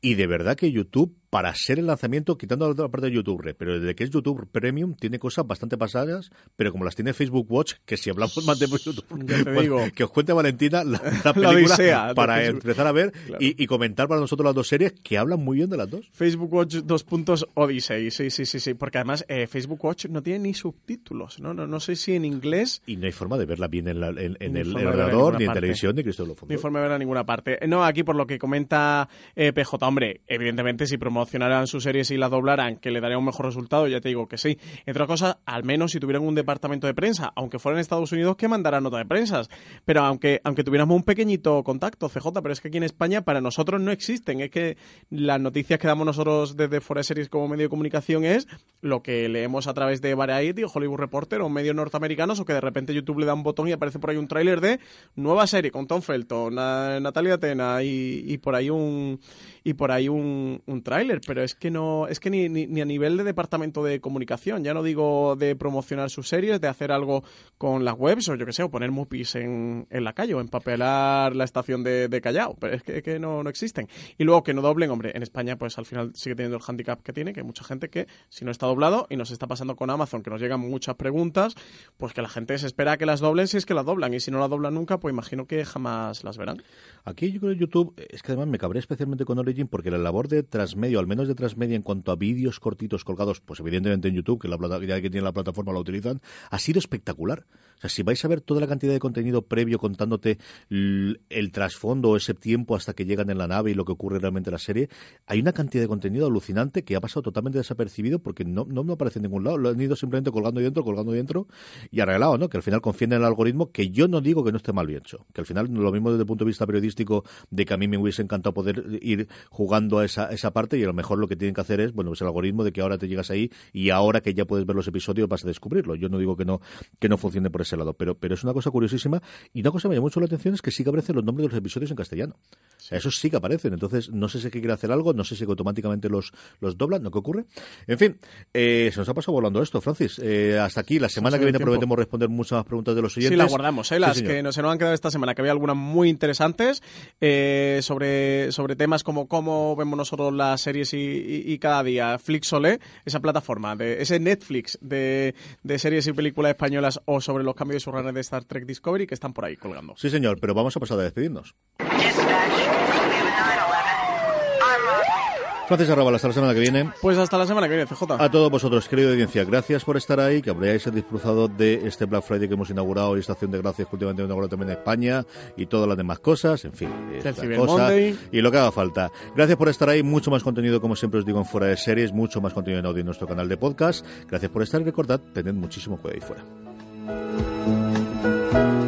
y de verdad que YouTube, para ser el lanzamiento, quitando la otra parte de YouTube, pero desde que es YouTube Premium, tiene cosas bastante pasadas, pero como las tiene Facebook Watch, que si hablamos más de YouTube, bueno, digo. que os cuente Valentina la, la La película para empezar a ver Claro. y, y comentar para nosotros las dos series que hablan muy bien de las dos. Facebook Watch dos puntos Odyssey, sí, sí, sí, sí, porque además eh, Facebook Watch no tiene ni subtítulos, ¿no? No, no sé si en inglés Y no hay forma de verla bien en, la- en- en el verla en ordenador, ni en parte. televisión, ni Cristo lo ni forma de ver a ninguna parte. No, aquí por lo que comenta eh, PJ, hombre, evidentemente si promocionan promocionaran sus series y las doblaran, que le daría un mejor resultado, ya te digo que sí. Entre otras cosas, al menos si tuvieran un departamento de prensa, aunque fuera en Estados Unidos, que mandara nota de prensa. Pero aunque, aunque tuviéramos un pequeñito contacto, CJ, pero es que aquí en España para nosotros no existen. Es que las noticias que damos nosotros desde Fuera Series como medio de comunicación es lo que leemos a través de Variety o Hollywood Reporter o medios norteamericanos o que de repente YouTube le da un botón y aparece por ahí un tráiler de nueva serie con Tom Felton, Natalia Tena y, por ahí un y por ahí un, un tráiler, pero es que no es que ni, ni, a nivel de departamento de comunicación, ya no digo de promocionar sus series, de hacer algo con las webs o yo que sé, o poner mupis en, en la calle o empapelar la estación de, de Callao, pero es que, que no, no existen. Y luego que no doblen, hombre, en España pues al final sigue teniendo el handicap que tiene, que mucha gente que si no está doblado y nos está pasando con Amazon, que nos llegan muchas preguntas, pues que la gente se espera que las doblen si es que las doblan y si no las doblan nunca, pues imagino que jamás las verán. Aquí yo creo que YouTube, es que además me cabré especialmente con Origin porque la labor de al menos de transmedia en cuanto a vídeos cortitos colgados, pues evidentemente en YouTube, que la ya que tiene la plataforma la utilizan, ha sido espectacular. O sea, si vais a ver toda la cantidad de contenido previo contándote el, trasfondo, ese tiempo hasta que llegan en la nave y lo que ocurre realmente en la serie, hay una cantidad de contenido alucinante que ha pasado totalmente desapercibido porque no, no me aparece en ningún lado. Lo han ido simplemente colgando dentro, colgando dentro y arreglado, ¿no? Que al final confíen en el algoritmo, que yo no digo que no esté mal bien hecho. Que al final, lo mismo desde el punto de vista periodístico, de que a mí me hubiese encantado poder ir jugando a esa, esa parte y a lo mejor lo que tienen que hacer es, bueno, pues el algoritmo de que ahora te llegas ahí y ahora que ya puedes ver los episodios vas a descubrirlo. Yo no digo que no, que no funcione por ese lado, pero, pero es una cosa curiosísima y una cosa que me llama mucho la atención es que sí que aparecen los nombres de los episodios en castellano. Eso sí que aparecen. Entonces, no sé si quiere hacer algo, no sé si automáticamente los, los doblan, ¿no? ¿Qué ocurre? En fin, eh, se nos ha pasado volando esto, Francis. Eh, hasta aquí, la semana que viene prometemos responder muchas más preguntas de los oyentes. Sí, la guardamos, ¿eh? las que no, se nos han quedado esta semana, que había algunas muy interesantes eh, sobre, sobre temas como cómo vemos nosotros las series y, cada día. Flixolé, esa plataforma, de ese Netflix de, de series y películas españolas o sobre los cambios de su de Star Trek Discovery que están por ahí colgando. Sí, señor, pero vamos a pasar a despedirnos. Francis Arrabal, hasta la semana que viene. Pues hasta la semana que viene, CJ. A todos vosotros, querida audiencia, gracias por estar ahí, que habréis disfrutado de este Black Friday que hemos inaugurado y Estación de Gracias que últimamente hemos inaugurado también en España y todas las demás cosas, en fin, y lo que haga falta. Gracias por estar ahí, mucho más contenido, como siempre os digo, en Fuera de Series, mucho más contenido en audio en nuestro canal de podcast. Gracias por estar y recordad, tened muchísimo cuidado ahí fuera. Thank you.